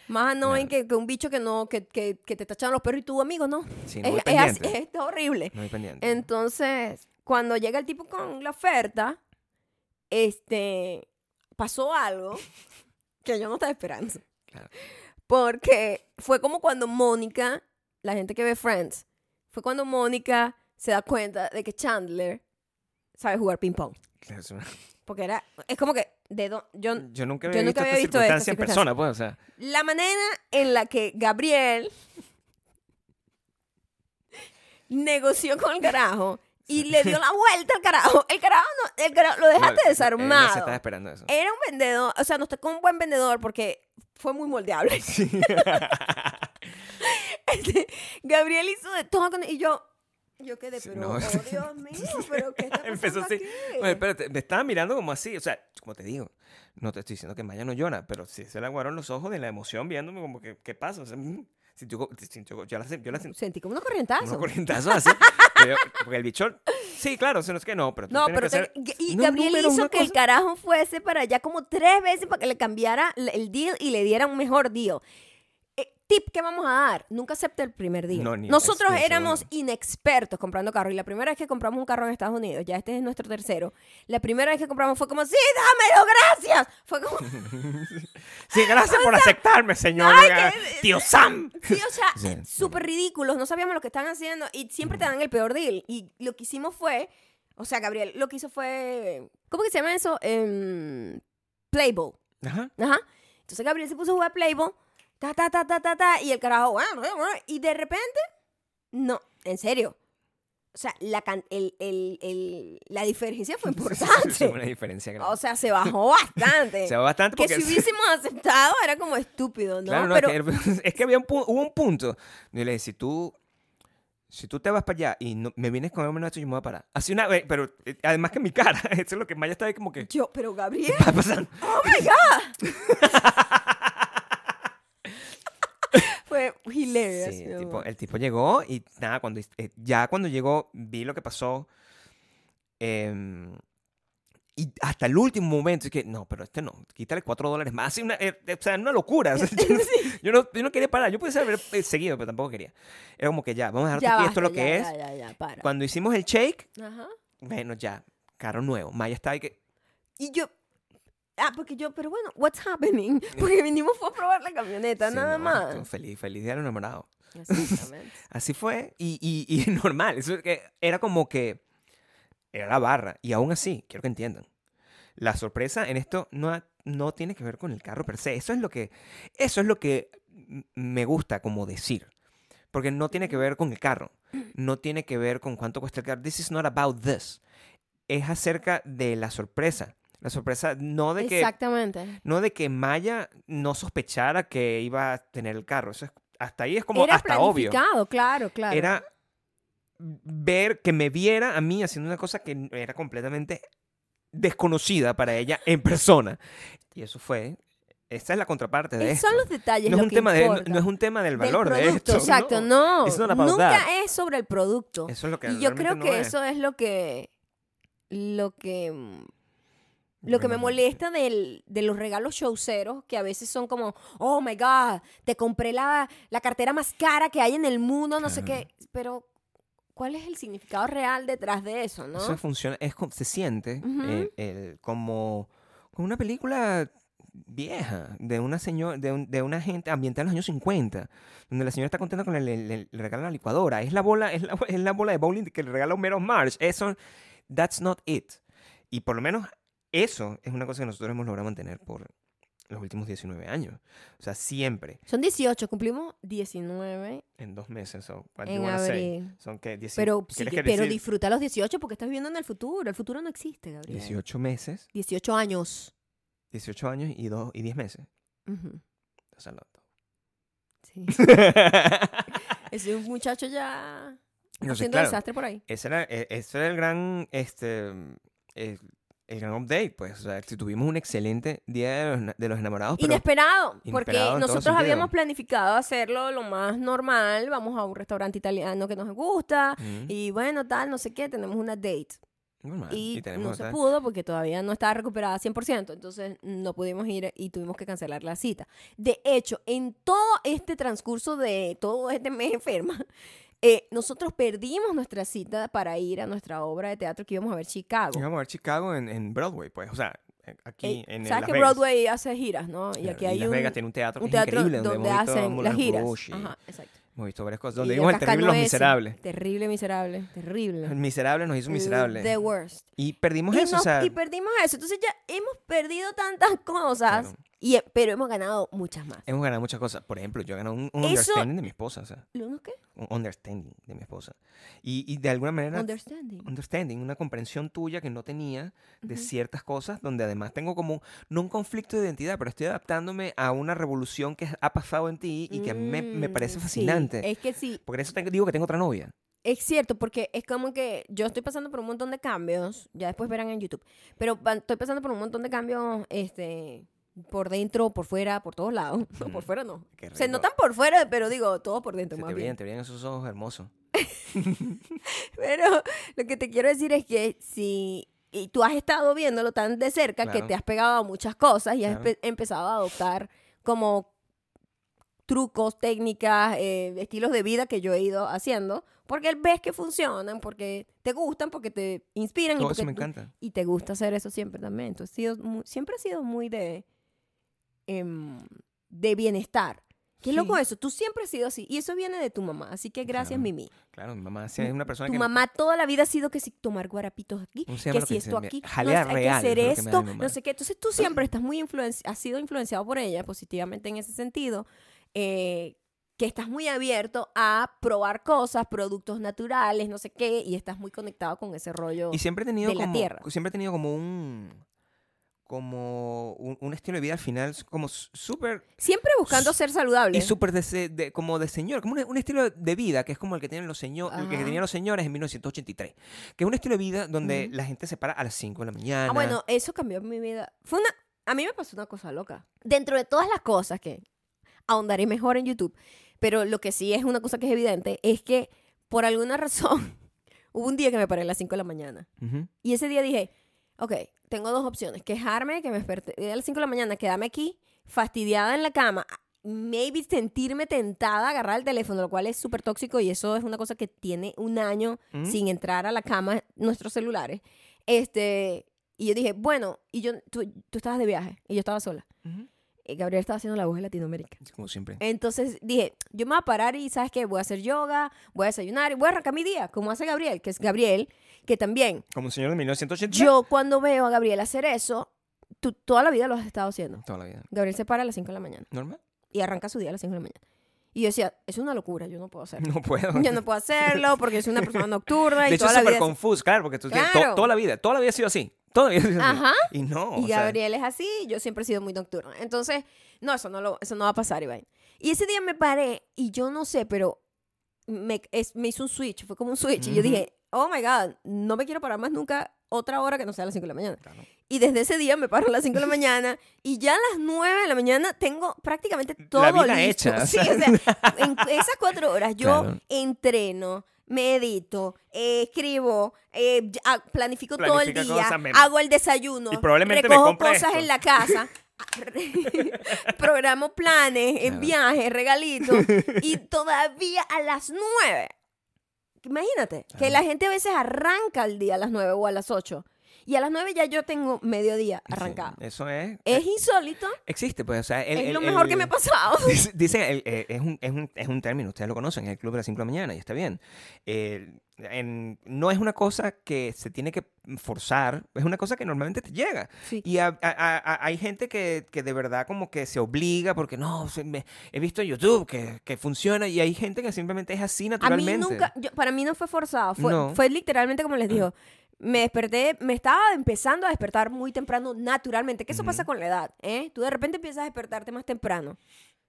más annoying Claro. que, que un bicho que no que, que, que te tachan los perros y tú amigo, no. Sí, no es, es así- pendiente. es horrible. No hay pendiente. Entonces, cuando llega el tipo con la oferta, este pasó algo [LAUGHS] que yo no estaba esperando. Claro. Porque fue como cuando Mónica, la gente que ve Friends, fue cuando Mónica se da cuenta de que Chandler sabe jugar ping pong. Claro, [LAUGHS] Porque era, es como que, de yo, Yo nunca Yo había nunca visto había esta circunstancia en persona, pues, o sea. la manera en la que Gabriel [LAUGHS] negoció con el carajo y le dio la vuelta al carajo. El carajo, no, el carajo lo dejaste no, él no se desarmado. estaba esperando eso. Era un vendedor, o sea, no tocó un buen vendedor porque fue muy moldeable. [LAUGHS] [LAUGHS] Este, Gabriel hizo de todo con- y yo, yo quedé, Sí, pero, no. oh Dios [LAUGHS] mío, pero ¿qué está Empezó así. aquí? Oye, espérate, me estaba mirando como así, o sea, como te digo, no te estoy diciendo que Maya no llora, pero sí se le aguaron los ojos de la emoción viéndome como que, ¿qué pasa? O sea, mm, sintió, sintió- yo la, yo la sentí Sentí como unos corrientazos. unos corrientazos así, pero- porque el bicho, sí, claro, sea, no es que no, pero tú No, tienes pero que te- hacer y Gabriel hizo una que el cosa. carajo fuese para allá como tres veces para que le cambiara l- el deal y le diera un mejor deal. Eh, tip que vamos a dar, nunca acepte el primer deal. No, Nosotros éramos inexpertos comprando carros y la primera vez que compramos un carro en Estados Unidos, ya este es nuestro tercero, la primera vez que compramos fue como, sí, dámelo, gracias. Fue como, [LAUGHS] Sí, gracias por aceptarme, señor. Tío Sam. sí, o sea, Sí, eh, súper ridículos, no sabíamos lo que estaban haciendo y siempre te dan el peor deal. Y lo que hicimos fue, o sea, Gabriel, lo que hizo fue, ¿cómo que se llama eso? Playboy. Ajá. Ajá. Entonces Gabriel se puso a jugar Playboy. Ta, ta, ta, ta, ta, ta. Y el carajo, "Bueno, bueno, bueno", y de repente, no, en serio. O sea, la, can- el, el, el- la diferencia fue [LAUGHS] importante. sí, una diferencia grande. o sea, se bajó bastante. [LAUGHS] Se va bastante que porque... si [LAUGHS] hubiésemos aceptado era como estúpido, ¿no? Claro, no, Pero es, que, es que había un, hubo un punto. Y le dije, si tú, si tú te vas para allá y no, me vienes con menos esto, yo me voy a parar. Así una vez, pero eh, además que mi cara, eso es lo que Maya está ahí como que... yo, pero Gabriel, ¿Qué está pasando? oh my God. Fue hilarious. Sí, el tipo, el tipo llegó y nada, cuando, eh, ya cuando llegó vi lo que pasó. em, y hasta el último momento, es que, no, pero este no, quítale cuatro dólares más. Una, eh, eh, o sea, una locura. o sea, [LAUGHS] yo, no, yo no- yo no quería parar. Yo pudiese haber eh, seguido, pero tampoco quería. Era como que ya, vamos a dejar Ya aquí esto basta, lo que ya, es. Ya, ya, ya. Cuando hicimos el shake, Ajá. bueno, ya, carro nuevo. Maya está ahí que. Y yo, ah, porque yo, pero bueno, what's happening? [LAUGHS] Porque vinimos fue a probar la camioneta, sí, nada no, más. Feliz, feliz día de los enamorados. Exactamente. [LAUGHS] Así fue. Y, y, y [LAUGHS] normal. Eso que era como que era la barra. Y aún así, quiero que entiendan. La sorpresa en esto no, no tiene que ver con el carro per se. Eso es lo que, eso es lo que me gusta como decir. Porque no tiene que ver con el carro. No tiene que ver con cuánto cuesta el carro. This is not about this. Es acerca de la sorpresa. La sorpresa no de que Exactamente. no de que Maya no sospechara que iba a tener el carro. Eso es, hasta ahí es como Era hasta obvio planificado, claro, claro. era ver que me viera a mí haciendo una cosa que era completamente desconocida para ella en persona. Y eso fue, esa es la contraparte de esto. Son los detalles No es, un que tema de, no, no es un tema del Del valor de esto. Exacto, no. About Nunca es sobre el producto. Eso es lo que y yo creo no que es. eso es lo que lo que mm, lo que me molesta del- de los regalos showceros, que a veces son como, oh my God, te compré la, la cartera más cara que hay en el mundo, no sé qué. Pero, ¿cuál es el significado real detrás de eso, no? Eso funciona, es, se siente eh, el- como, como una película vieja, de una señora, de, un- de una gente ambientada en los años 50, donde la señora está contenta con el, el, el- le regala la licuadora. Es la bola, es la, [LAUGHS] es la bola de bowling que le regala Homero March. Eso, that's not it. Y por lo menos eso es una cosa que nosotros hemos logrado mantener por los últimos 19 años. O sea, siempre Son 18, cumplimos 19 en dos meses. So, what you en say? abril. Son que 10 Pero, sí, ¿quieres que pero disfruta los 18 porque estás viviendo en el futuro. El futuro no existe, Gabriel. 18 meses, 18 años. 18 años y, dos, y 10 meses. Ujú, O sea, no. Sí. [LAUGHS] [LAUGHS] Ese es un muchacho ya Entonces, haciendo claro, desastre por ahí. ese era, e- ese era el gran, este, el, el gran update, pues. O sea, tuvimos un excelente día de los, de los enamorados, pero Inesperado, porque inesperado nosotros habíamos planificado hacerlo lo más normal. Vamos a un restaurante italiano que nos gusta. Ujú, Y bueno, tal, no sé qué, tenemos una date. normal. Y, tenemos no se pudo porque todavía no estaba recuperada 100%, entonces no pudimos ir y tuvimos que cancelar la cita. De hecho, en todo este transcurso de todo este mes enferma, eh, nosotros perdimos nuestra cita para ir a nuestra obra de teatro que íbamos a ver Chicago. Íbamos a ver Chicago en, en Broadway, pues. O sea, eh, aquí Eh, en ¿Sabes que Vegas. Broadway hace giras, no? Y aquí hay Las un, Vegas tiene un teatro, un teatro increíble, donde, visto hacen las giras. Rouge y Ajá, exacto. Hemos visto varias cosas. Y Donde vimos el terrible Los Miserables. Terrible, miserable, terrible. El Miserable nos hizo miserable. The worst. Y perdimos Y, eso, nos- o sea. y perdimos eso. Entonces ya hemos perdido tantas cosas, Claro. Y, pero hemos ganado muchas más. Hemos ganado muchas cosas. Por ejemplo, yo he ganado un, un Eso- understanding de mi esposa, o sea, ¿Lo no qué? un understanding de mi esposa. Y, y de alguna manera, Understanding. understanding, una comprensión tuya que no tenía de Ujú. ciertas cosas, donde además tengo como, no un conflicto de identidad, pero estoy adaptándome a una revolución que ha pasado en ti y que a mí me, me Mm, parece sí, fascinante. Es que sí, Por eso te- digo que tengo otra novia. es cierto, porque es como que yo estoy pasando por un montón de cambios, ya después verán en YouTube, pero estoy pasando por un montón de cambios, este, por dentro, por fuera, por todos lados. [LAUGHS] No, por fuera no. Se notan por fuera, pero digo, todo por dentro. Se más te bien. brillan, te brillan esos ojos hermosos. [LAUGHS] Pero lo que te quiero decir es que si y tú has estado viéndolo tan de cerca que te has pegado a muchas cosas y has Claro. empezado a adoptar como trucos, técnicas, eh, estilos de vida que yo he ido haciendo, porque ves que funcionan, porque te gustan, porque te inspiran y, Todo porque eso me tú- encanta. y te gusta hacer eso siempre también. Sido mu- siempre has sido muy de, em, de bienestar. Qué loco Sí. eso, tú siempre has sido así. Y eso viene de tu mamá, así que gracias, Claro. Mimi. Claro, mi mamá sí es una persona Tu que... mamá toda la vida ha sido que si tomar guarapitos aquí, ¿Cómo se que si que esto aquí, no, hay que hacer es que esto, no sé qué. Entonces tú siempre estás muy influenci has sido influenciado por ella positivamente en ese sentido, eh, que estás muy abierto a probar cosas, productos naturales, no sé qué, y estás muy conectado con ese rollo. Y siempre he tenido de la como, tierra. siempre he tenido como un como un, un estilo de vida al final como súper Siempre buscando ser saludable. y súper de, como de señor, como un, un estilo de vida que es como el que tienen los señores, el que tenían los señores en 1983, que es un estilo de vida donde la gente se para a las 5 de la mañana. Ah, bueno, eso cambió mi vida. Fue una, a mí me pasó una cosa loca. Dentro de todas las cosas que ahondaré mejor en YouTube, pero lo que sí es una cosa que es evidente es que por alguna razón [LAUGHS] hubo un día que me paré a las 5 de la mañana y ese día dije, ok, tengo dos opciones, quejarme, que me desperté a las 5 de la mañana, quedarme aquí fastidiada en la cama, maybe sentirme tentada a agarrar el teléfono, lo cual es súper tóxico y eso es una cosa que tiene un año Ujú. sin entrar a la cama nuestros celulares. Este, y yo dije, bueno, y yo, tú, tú estabas de viaje y yo estaba sola. Y Gabriel estaba haciendo la voz de Latinoamérica. Como siempre. Entonces dije, yo me voy a parar y ¿sabes qué? Voy a hacer yoga, voy a desayunar y voy a arrancar mi día, como hace Gabriel, que es Gabriel, que también, Como un señor de 1980. yo cuando veo a Gabriel hacer eso, tú toda la vida lo has estado haciendo. Toda la vida. Gabriel se para a las 5 de la mañana ¿Normal? y arranca su día a las 5 de la mañana. Y yo decía, es una locura, yo no puedo hacerlo. No puedo. Yo no puedo hacerlo porque soy una persona [LAUGHS] nocturna y de hecho, toda es súper confuso, claro, porque tú tienes to- Claro. toda la vida, toda la vida ha sido así. Toda la vida ha sido así. Ajá. Y no. Y sea, Gabriel es así, yo siempre he sido muy nocturna. Entonces, no, eso no, lo, eso no va a pasar, Iván. Y ese día me paré y yo no sé, pero me, es- me hizo un switch, fue como un switch. Y yo dije, oh my God, no me quiero parar más nunca otra hora que no sea a las 5 de la mañana. Claro. Y desde ese día me paro a las 5 de la [LAUGHS] mañana y ya a las 9 de la mañana tengo prácticamente todo vida listo. hecha, Sí, o sea. [LAUGHS] en esas cuatro horas yo Claro. entreno, medito, eh, escribo, eh, ya- planifico todo el día, cosas, me- hago el desayuno, Y probablemente me recojo cosas esto. en la casa, [LAUGHS] programo planes, en Claro. viajes, regalitos, y todavía a las 9. Imagínate, que la gente a veces arranca el día a las 9 o a las 8. Y a las 9 ya yo tengo mediodía Sí, arrancado. eso es. Es insólito, Existe, pues, o sea, el- es el- lo mejor que me ha pasado. [LAUGHS] Dice- Dicen, eh, es, un, es, un, es un término, ustedes lo conocen, es el club de las 5 de la mañana y está bien. Eh, en- no es una cosa que se tiene que forzar, es una cosa que normalmente te llega. Sí. Y a- a- a- a- hay gente que, que de verdad como que se obliga porque no, se me- he visto en YouTube que, que funciona y hay gente que simplemente es así A mí naturalmente. nunca, yo- para mí no fue forzado, fue, No. fue literalmente como les digo. Me desperté, me estaba empezando a despertar muy temprano naturalmente, que eso pasa con la edad, ¿eh? Tú de repente empiezas a despertarte más temprano.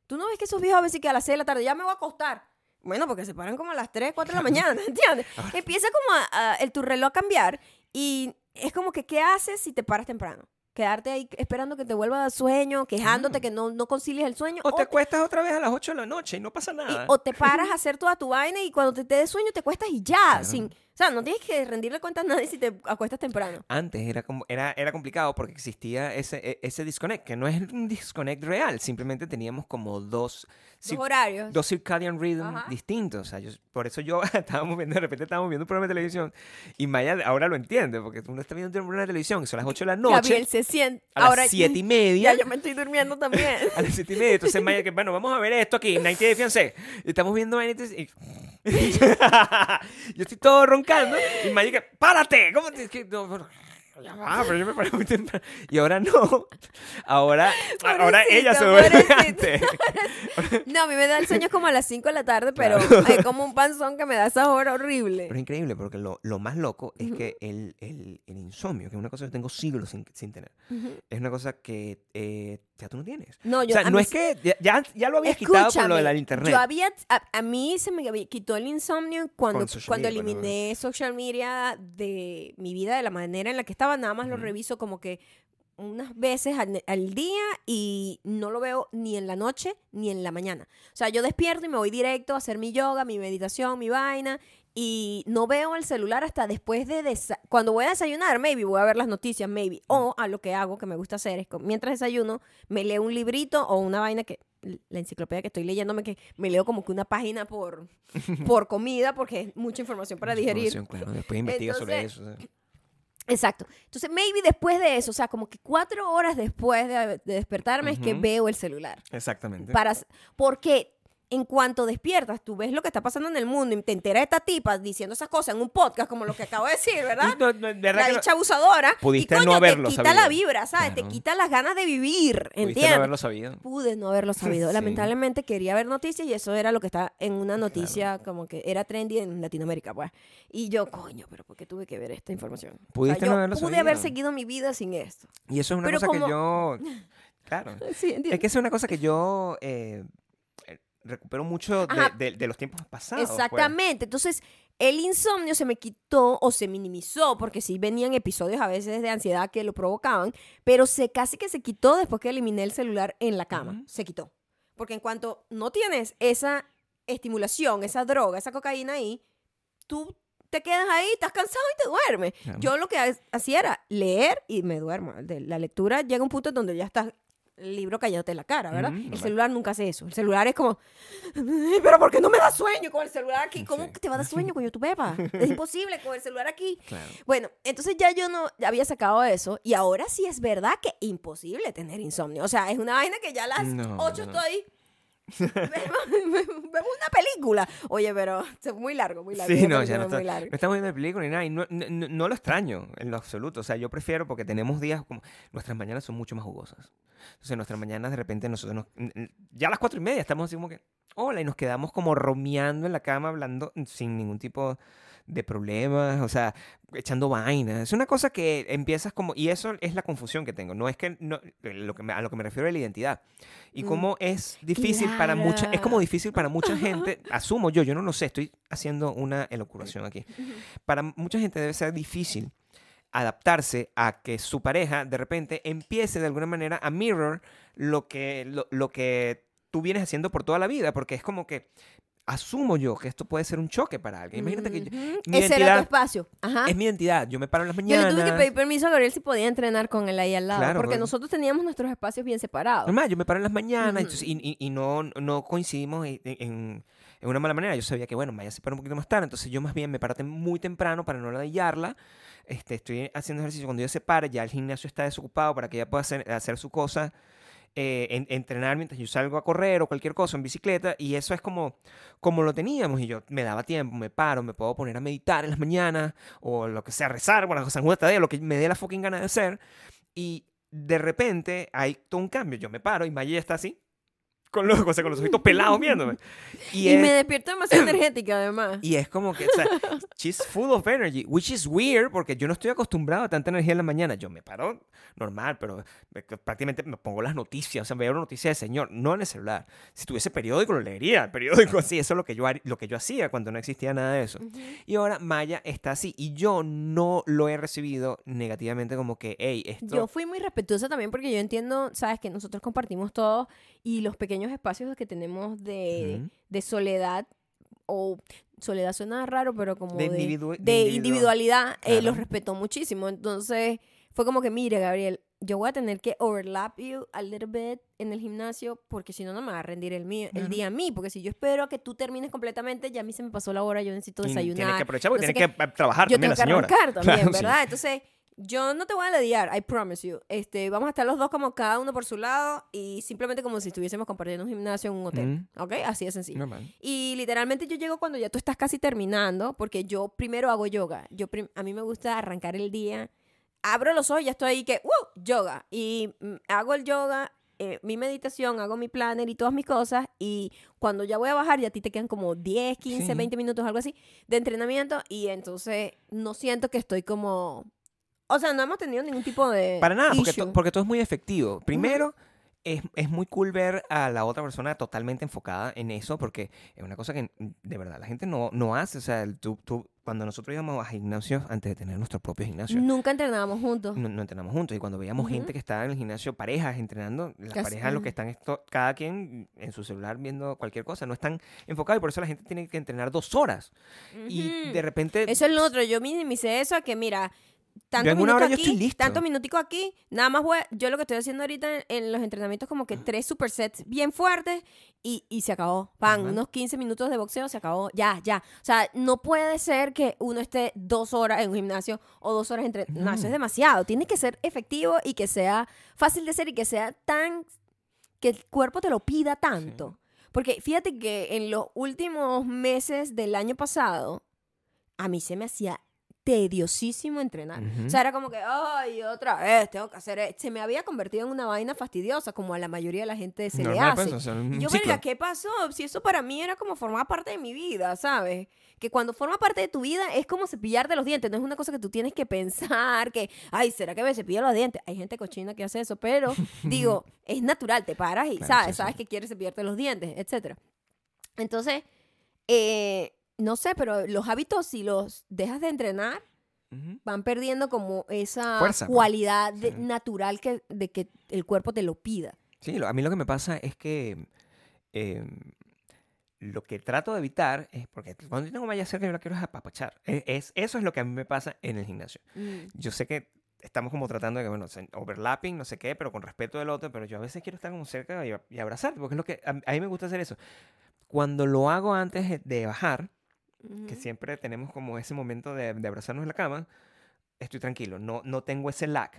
Tú no ves que esos viejos a veces que a las 6 de la tarde ya me voy a acostar. Bueno, porque se paran como a las 3, 4 de la mañana, ¿entiendes? [LAUGHS] Empieza como a, a- el, tu reloj a cambiar y es como que, ¿qué haces si te paras temprano? Quedarte ahí esperando que te vuelva a dar sueño, quejándote que no, no concilies el sueño. O te acuestas otra vez a las 8 de la noche y no pasa y- nada. o te paras a hacer toda tu vaina y cuando te, te des sueño te acuestas y ya. [LAUGHS] Sin, o sea, no tienes que rendirle cuentas a nadie si te acuestas temprano. Antes era, como, era, era complicado porque existía ese, e- ese disconnect, que no es un disconnect real, simplemente teníamos como dos, Los horarios. dos circadian rhythm Ajá. distintos. O sea, yo- por eso yo [LAUGHS] estábamos viendo, de repente estábamos viendo un programa de televisión y Maya ahora lo entiende, porque uno está viendo un programa de televisión y son las 8 de la noche, Gabriel se siente. a Ahora las 7 y ya media. yo me estoy durmiendo también. [LAUGHS] A las 7 y media, entonces Maya que, bueno, vamos a ver esto aquí, 90 de fiancé. Estamos viendo 90 y... [LAUGHS] yo estoy todo roncando y que, ¡párate! ¿Cómo te...? es que no, ya va, pero yo me paré muy temprano. Y ahora no. Ahora, ahora ella se duerme antes. No, a mí me da el sueño como a las 5 de la tarde, pero es como un panzón que me da esa hora horrible. Pero es increíble porque lo, lo más loco es que el, el, el insomnio, que es una cosa que tengo siglos sin, sin tener, es una cosa que eh, ya tú no tienes. No, yo o sea, no es que ya, ya, ya lo habías quitado por lo del internet. Yo había, a, a mí se me quitó el insomnio cuando, Con cuando media, eliminé social media de mi vida de la manera en la que estaba. Nada más lo reviso como que unas veces al, al día y no lo veo ni en la noche ni en la mañana. O sea, yo despierto y me voy directo a hacer mi yoga, mi meditación, mi vaina y no veo el celular hasta después de desa- cuando voy a desayunar, maybe voy a ver las noticias, maybe. O a lo que hago, que me gusta hacer, es que mientras desayuno, me leo un librito o una vaina que la enciclopedia que estoy leyéndome que me leo como que una página por, [LAUGHS] por comida porque es mucha información para digerir. Información, claro. Después investiga sobre eso. [CLEARS THROAT] Exacto. Entonces, maybe después de eso, o sea, como que cuatro horas después de, de despertarme es que veo el celular. Exactamente. Para, porque en cuanto despiertas, tú ves lo que está pasando en el mundo y te enteras de esta tipa diciendo esas cosas en un podcast, como lo que acabo de decir, ¿verdad? [LAUGHS] No, no, ¿verdad la dicha abusadora. Pudiste y coño, no haberlo te quita sabido. la vibra, ¿sabes? Te quita las ganas de vivir, Pudiste no ¿entiendes? haberlo sabido. Pude no haberlo sabido. Sí. Lamentablemente quería ver noticias y eso era lo que está en una noticia como que era trendy en Latinoamérica, pues. Y yo, coño, pero ¿por qué tuve que ver esta información? O sea, Pudiste yo no haberlo pude haber sabido. seguido mi vida sin esto. Y eso es una Pero cosa como- que yo... [LAUGHS] Claro. Sí, ¿entiendes? Es que esa es una cosa que yo eh, recupero mucho de, Ajá. de- de los tiempos pasados. pues. Exactamente. Entonces, el insomnio se me quitó o se minimizó, porque sí venían episodios a veces de ansiedad que lo provocaban, pero se casi que se quitó después que eliminé el celular en la cama. Se quitó. Porque en cuanto no tienes esa estimulación, esa droga, esa cocaína ahí, tú te quedas ahí, estás cansado y te duermes. Claro. Yo lo que ha- hacía era leer y me duermo. De la lectura llega un punto donde ya estás el libro cayéndote en la cara, ¿verdad? Ujú, el celular nunca hace eso. El celular es como, "Ay, pero ¿por qué no me da sueño con el celular aquí? ¿Cómo Sí. te va a dar sueño, coño, tu pepa? Es imposible con el celular aquí. Claro. Bueno, entonces ya yo no ya había sacado eso y ahora sí es verdad que imposible tener insomnio. O sea, es una vaina que ya a las No, 8 no. estoy... [LAUGHS] Vemos una película. Oye, pero [LAUGHS] es muy largo, muy largo. Sí, no, ya no, está- no estamos viendo el película ni nada. Y no, no- no- lo extraño en lo absoluto. O sea, yo prefiero porque tenemos días como. Nuestras mañanas son mucho más jugosas. Entonces, nuestras mañanas de repente nosotros nos. Ya a las cuatro y media estamos así como que. Hola, y nos quedamos como romeando en la cama hablando sin ningún tipo de problemas, o sea, echando vainas. Es una cosa que empiezas como, y eso es la confusión que tengo, no es que, no, lo que me- a lo que me refiero es la identidad. Y Mm. cómo es difícil para mucha, es como Claro. difícil para mucha gente, [LAUGHS] asumo yo, yo no lo sé, estoy haciendo una elocuración aquí. Para mucha gente debe ser difícil adaptarse a que su pareja de repente empiece de alguna manera a mirror lo que, lo, lo que tú vienes haciendo por toda la vida, porque es como que asumo yo que esto puede ser un choque para alguien. Imagínate que yo- mi Ese era tu espacio. Ajá. es mi identidad, yo me paro en las Yo mañanas. le tuve que pedir permiso a Gabriel si podía entrenar con él ahí al lado. Claro, porque nosotros teníamos nuestros espacios bien separados. Normal, yo me paro en las mañanas entonces, y, y- y no, no coincidimos en, en- en una mala manera. Yo sabía que, bueno, Maya se para un poquito más tarde, entonces yo más bien me tem- muy temprano para no ladillarla. este, estoy haciendo ejercicio, cuando ella se para, ya el gimnasio está desocupado para que ella pueda hacer, hacer su cosa, eh, en- entrenar mientras yo salgo a correr o cualquier cosa en bicicleta. Y eso es como, como lo teníamos. Y yo me daba tiempo, me paro, me puedo poner a meditar en las mañanas o lo que sea, rezar, bueno, San Juan Tadeo, lo que me dé la fucking gana de hacer. Y de repente hay todo un cambio. Yo me paro y Maya ya está así, con los, o sea, con los ojitos pelados viéndome. [LAUGHS] Y, es- me despierto demasiado [COUGHS] energética, además. y es como que, o sea, [LAUGHS] she's full of energy, which is weird porque yo no estoy acostumbrado a tanta energía en la mañana. Yo me paro normal, pero me- prácticamente me pongo las noticias, o sea, veo noticias del señor, no en el celular. Si tuviese periódico, lo leería, el periódico así, eso es lo que yo, lo que yo hacía cuando no existía nada de eso. Y ahora Maya está así y yo no lo he recibido negativamente como que, hey, esto... Yo fui muy respetuosa también porque yo entiendo, sabes, que nosotros compartimos todo y los pequeños espacios que tenemos de, Ujú. de soledad o soledad suena raro, pero como De de, individu- de de individual. individualidad, eh, los Claro. respetó muchísimo. Entonces fue como que, mire, Gabriel, yo voy a tener que overlap you a little bit en el gimnasio porque si no, no me va a rendir el, mío, el Claro. día a mí. Porque si yo espero a que tú termines completamente, ya a mí se me pasó la hora, yo necesito y desayunar. Tienes que aprovechar porque no tienes que eh, trabajar yo también tengo la que señora. arrancar también, Claro, sí. ¿verdad? Entonces, yo no te voy a lidiar, I promise you. Este, vamos a estar los dos como cada uno por su lado y simplemente como si estuviésemos compartiendo un gimnasio en un hotel, ¿ok? Así de sencillo. Normal. Y literalmente yo llego cuando ya tú estás casi terminando, porque yo primero hago yoga. Yo a mí me gusta arrancar el día, abro los ojos, ya estoy ahí que, ¡uh! Yoga. Y mm, hago el yoga, eh, mi meditación, hago mi planner y todas mis cosas. Y cuando ya voy a bajar, ya a ti te quedan como 10, 15, Sí. 20 minutos, algo así, de entrenamiento. Y entonces no siento que estoy como... O sea, no hemos tenido ningún tipo de... Para nada, porque, to- porque todo es muy efectivo. Primero, es, es muy cool ver a la otra persona totalmente enfocada en eso, porque es una cosa que mm, de verdad la gente no, no hace. O sea, tú, tú- cuando nosotros íbamos a gimnasios, antes de tener nuestro propio gimnasio, Nunca entrenábamos juntos. no, no entrenamos juntos. Y cuando veíamos Ujú. gente que estaba en el gimnasio, parejas entrenando, las parejas lo que están, esto, cada quien en su celular viendo cualquier cosa, no están enfocados y por eso la gente tiene que entrenar dos horas. Y de repente... Eso es lo otro. Yo minimicé eso a que, mira, tanto minuto hora yo aquí, estoy listo. tantos minuticos aquí, nada más voy yo lo que estoy haciendo ahorita en, en los entrenamientos como que tres supersets bien fuertes y, y se acabó. Pan, unos 15 minutos de boxeo, se acabó. Ya, ya. O sea, no puede ser que uno esté dos horas en un gimnasio o dos horas entre... No, eso es demasiado. Tiene que ser efectivo y que sea fácil de hacer y que sea tan... que el cuerpo te lo pida tanto. Porque fíjate que en los últimos meses del año pasado, a mí se me hacía tediosísimo entrenar. Ujú. O sea, era como que, ay, otra vez, tengo que hacer... e-". Se me había convertido en una vaina fastidiosa, como a la mayoría de la gente se le normal, hace. pues, o sea, un Y yo, verga, ¿qué pasó? Si eso para mí era como formar parte de mi vida, ¿sabes? Que cuando forma parte de tu vida es como cepillarte los dientes, no es una cosa que tú tienes que pensar, que, ay, ¿será que me cepillo los dientes? Hay gente cochina que hace eso, pero [LAUGHS] digo, es natural, te paras y Claro, sabes, sí, sí. sabes que quieres cepillarte los dientes, etcétera. Entonces, eh, no sé, pero los hábitos, si los dejas de entrenar, van perdiendo como esa Fuerza, pues. cualidad de- Sí. natural que, de que el cuerpo te lo pida. Sí, lo- a mí lo que me pasa es que eh, lo que trato de evitar es, porque cuando yo tengo malla cerca yo la quiero es apapachar. Es, es- eso es lo que a mí me pasa en el gimnasio. Yo sé que estamos como tratando de que, bueno, overlapping, no sé qué, pero con respeto del otro, pero yo a veces quiero estar como cerca y, y abrazarte, porque es lo que a, a mí me gusta hacer eso. Cuando lo hago antes de- que siempre tenemos como ese momento de, de abrazarnos en la cama, estoy tranquilo, no, no tengo ese lag.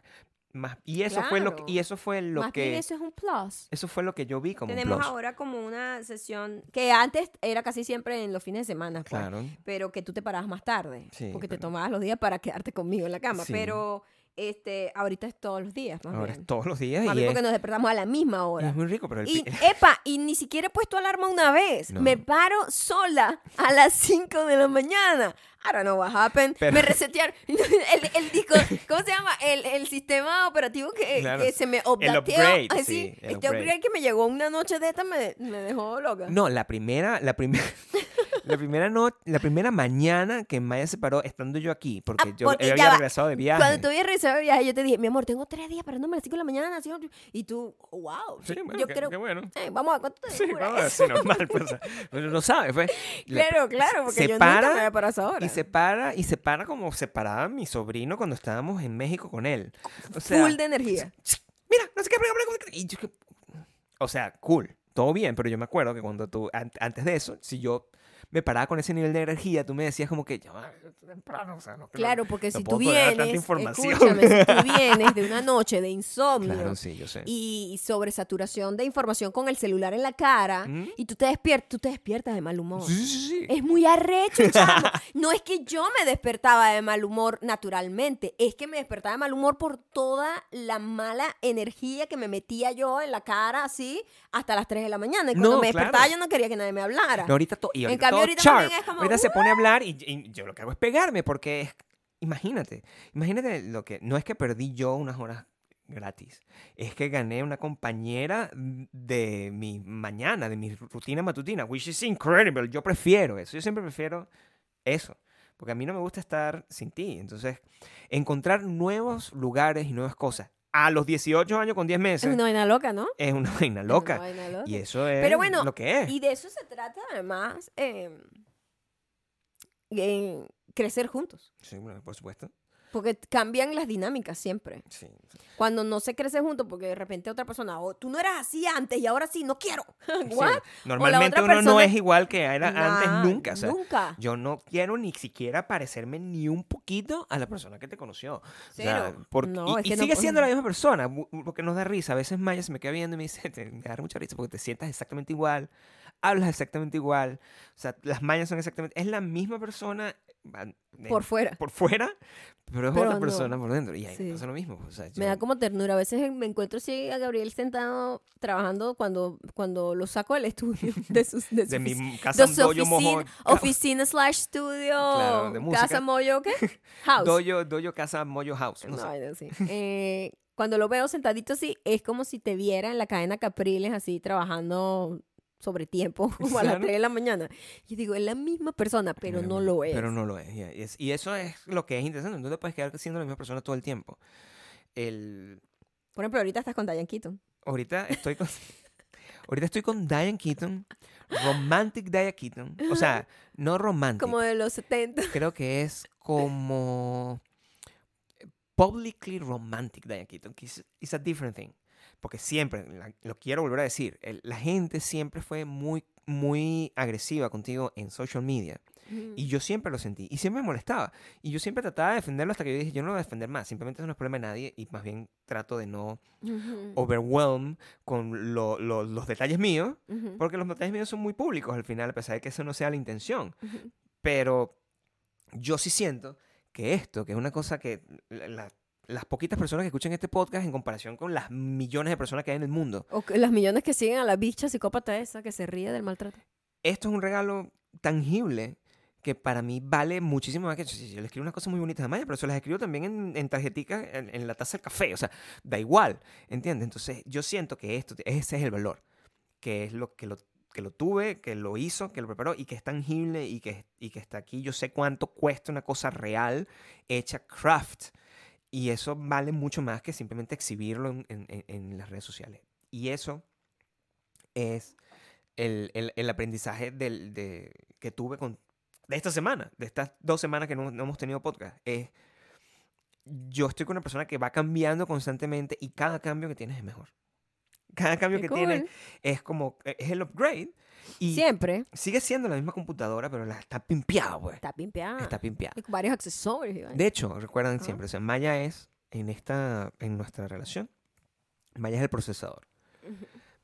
Más, y eso fue lo y Claro. eso fue lo Más que bien eso es un plus. eso fue lo que yo vi como un Tenemos plus. ahora como una sesión que antes era casi siempre en los fines de semana, pues, Claro. pero que tú te parabas más tarde, Sí, porque te pero- tomabas los días para quedarte conmigo en la cama, Sí. pero este ahorita es todos los días, más Ahora bien. es todos los días Más y bien es, porque nos despertamos a la misma hora. es muy rico, pero el Y, pi- [LAUGHS] epa, y ni siquiera he puesto alarma una vez. No. Me paro sola a las 5 de la mañana. I don't know what happened. Pero- Me [LAUGHS] resetearon. [LAUGHS] El, el disco, ¿cómo se llama? El, el sistema operativo que, Claro. que se me updateó. upgrade, Así, sí, el este upgrade. upgrade que me llegó una noche de esta me, me dejó loca. No, la primera, la primera, la primera no, la primera mañana que Maya se paró estando yo aquí, porque Ah, yo porque había regresado de viaje. Cuando tú habías regresado de viaje, yo te dije, mi amor, tengo tres días parándome a las 5 de la mañana. así, Y tú, wow. Sí, bueno, yo qué- creo, qué bueno. eh, vamos a ver cuánto te Sí, vamos a decir normal, pues, pero no sabes, pues. La- Claro, claro, porque se yo nunca para me había parado a esa hora. Y se para, y se para como se paraba mi sobrino cuando estábamos en México con él. O sea, Full de energía. mira, no sé qué, y yo que- o sea, cool. todo bien, pero yo me acuerdo que cuando tú, an- antes de eso, si yo me paraba con ese nivel de energía, tú me decías como que, ya temprano, o sea, no, Claro, porque no si tú vienes, escúchame, si tú [LAUGHS] vienes de una noche de insomnio Claro, sí, yo sé. y sobresaturación de información con el celular en la cara ¿Mm? y tú te despiertas, tú te despiertas de mal humor. Sí, sí, sí. Es muy arrecho, [LAUGHS] chamo. No es que yo me despertaba de mal humor naturalmente, es que me despertaba de mal humor por toda la mala energía que me metía yo en la cara así hasta las 3 de la mañana. Y cuando No, me claro. despertaba yo no quería que nadie me hablara. No, ahorita y En ahorita cambio, todo ahorita sharp. también es como, Ahorita se pone a hablar y, y yo lo que hago es pegarme porque es, imagínate, imagínate lo que, no es que perdí yo unas horas gratis, es que gané una compañera de mi mañana, de mi rutina matutina, which is incredible, yo prefiero eso, yo siempre prefiero eso. Porque a mí no me gusta estar sin ti. Entonces, encontrar nuevos lugares y nuevas cosas a los 18 años con 10 es meses una vaina loca, ¿no? es una [LAUGHS] vaina Es loca. una vaina loca. Y eso es Pero bueno, lo que es. Y de eso se trata además eh, en crecer juntos. Sí, bueno, por supuesto. Porque cambian las dinámicas siempre. Sí. Cuando no se crece juntos, porque de repente otra persona, o tú no eras así antes y ahora sí, no quiero. [LAUGHS] Sí. ¿What? Normalmente otra uno no persona- es igual que era antes Nah, nunca. O sea, nunca. yo no quiero ni siquiera parecerme ni un poquito a la persona que te conoció. O sea, Cero. por- No, y y no sigue puedo. siendo la misma persona, porque nos da risa. A veces Maya se me queda viendo y me dice, [LAUGHS] me da mucha risa porque te sientas exactamente igual, hablas exactamente igual. O sea, las Mayas son exactamente... Es la misma persona de- Por fuera. por fuera, pero es Pero otra no. persona por dentro. Y ahí Sí. pasa lo mismo. O sea, Me yo- da como ternura. A veces me encuentro así a Gabriel sentado trabajando cuando, cuando lo saco del estudio [LAUGHS] de, sus, de, de su mi casa de su doyo oficina, oficina slash studio, [LAUGHS] Claro, de música. casa mollo, ¿qué? [LAUGHS] House. doyo, doyo casa moyo house. No Una sé. así. Eh, cuando lo veo sentadito así, es como si te viera en la cadena Capriles así trabajando sobre tiempo, [LAUGHS] como a las Claro. 3 de la mañana. Yo digo, es la misma persona, pero no lo es. Pero no lo es. y es- Y eso es lo que es interesante. No te puedes quedar siendo la misma persona todo el tiempo. El, Por ejemplo, ahorita estás con Diane Keaton. ahorita estoy con... [LAUGHS] ahorita estoy con Diane Keaton. Romantic Diane Keaton. O sea, [LAUGHS] no romantic. Como de los 70. Creo que es como... Publicly romantic Diane Keaton. It's a different thing. Porque siempre, lo quiero volver a decir, la gente siempre fue muy, muy agresiva contigo en social media. Y yo siempre lo sentí. Y siempre me molestaba. Y yo siempre trataba de defenderlo hasta que yo dije, yo no lo voy a defender más. Simplemente eso no es problema de nadie. Y más bien trato de no overwhelm con lo- lo- los detalles míos. ujú, Porque los detalles míos son muy públicos al final, a pesar de que eso no sea la intención. ujú. Pero yo sí siento que esto, que es una cosa que la- la- las poquitas personas que escuchan este podcast en comparación con las millones de personas que hay en el mundo, O que las millones que siguen a la bicha psicópata esa que se ríe del maltrato. esto es un regalo tangible que para mí vale muchísimo más que yo le escribo unas cosas muy bonitas a Maya, pero se las escribo también en, en tarjeticas en, en la taza del café, o sea, da igual, ¿entiendes? Entonces yo siento que esto, ese es el valor, que es lo que lo, que lo tuve, que lo hizo, que lo preparó y que es tangible y que, y que está aquí. Yo sé cuánto cuesta una cosa real hecha craft y eso vale mucho más que simplemente exhibirlo en, en- en- las redes sociales. Y eso es el, el- el aprendizaje del, de, que tuve con, de esta semana, de estas dos semanas que no, no hemos tenido podcast. Es, yo estoy con una persona que va cambiando constantemente y cada cambio que tienes es mejor. Cada cambio Qué que tienes cool. es como, e, es el upgrade. Y Siempre sigue siendo la misma computadora, pero la está pimpeada, pues. está pimpeada. Está pimpeada. Y con varios accesorios. De hecho, recuerdan Ah. siempre, o sea, Maya es, en esta, en nuestra relación, Maya es el procesador.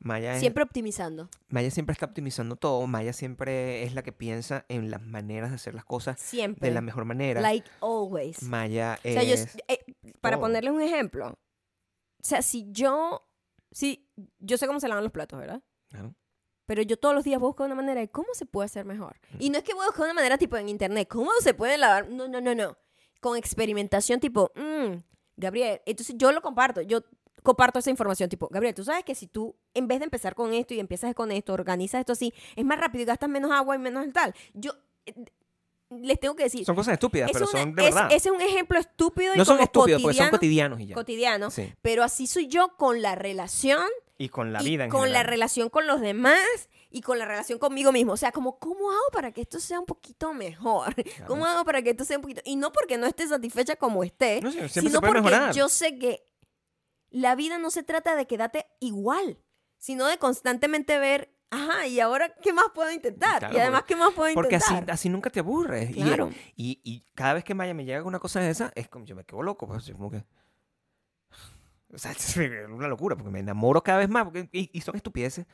Maya, es- Siempre optimizando. Maya siempre está optimizando todo. Maya siempre es la que piensa en las maneras de hacer las cosas Siempre. de la mejor manera. Like always. Maya O sea, yo, es... eh, para todo. ponerles un ejemplo. O sea, si yo. Si, yo sé cómo se lavan los platos, ¿verdad? Claro. Pero yo todos los días busco una manera de cómo se puede hacer mejor. Y no es que voy a buscar una manera tipo en internet. ¿Cómo se puede lavar? No, no, no, no. Con experimentación tipo, mm, Gabriel, entonces yo lo comparto. Yo comparto esa información tipo, Gabriel, tú sabes que si tú en vez de empezar con esto y empiezas con esto, organizas esto así, es más rápido y gastas menos agua y menos tal. Yo eh, les tengo que decir, Son cosas estúpidas, es pero una- son de es- verdad. ese es un ejemplo estúpido y no son estúpidos, porque son cotidiano, cotidianos y ya. cotidiano, Sí. pero así soy yo con la relación Y con la y vida en con la general. relación con los demás y con la relación conmigo mismo. O sea, como, ¿cómo hago para que esto sea un poquito mejor? [LAUGHS] ¿Cómo hago para que esto sea un poquito? Y no porque no esté satisfecha como esté, No, sino porque mejorar. yo sé que la vida no se trata de quedarte igual. sino de constantemente ver, ajá, y ahora, ¿qué más puedo intentar? Claro, y además, ¿qué más puedo Porque así, intentar? así nunca te aburres. Y- Claro. Y, y cada vez que Maya me llega con una cosa de esa, es como yo me quedo loco. Pues, como que. O sea, [LAUGHS] es una locura, porque me enamoro cada vez más. Porque, y, y son estupideces.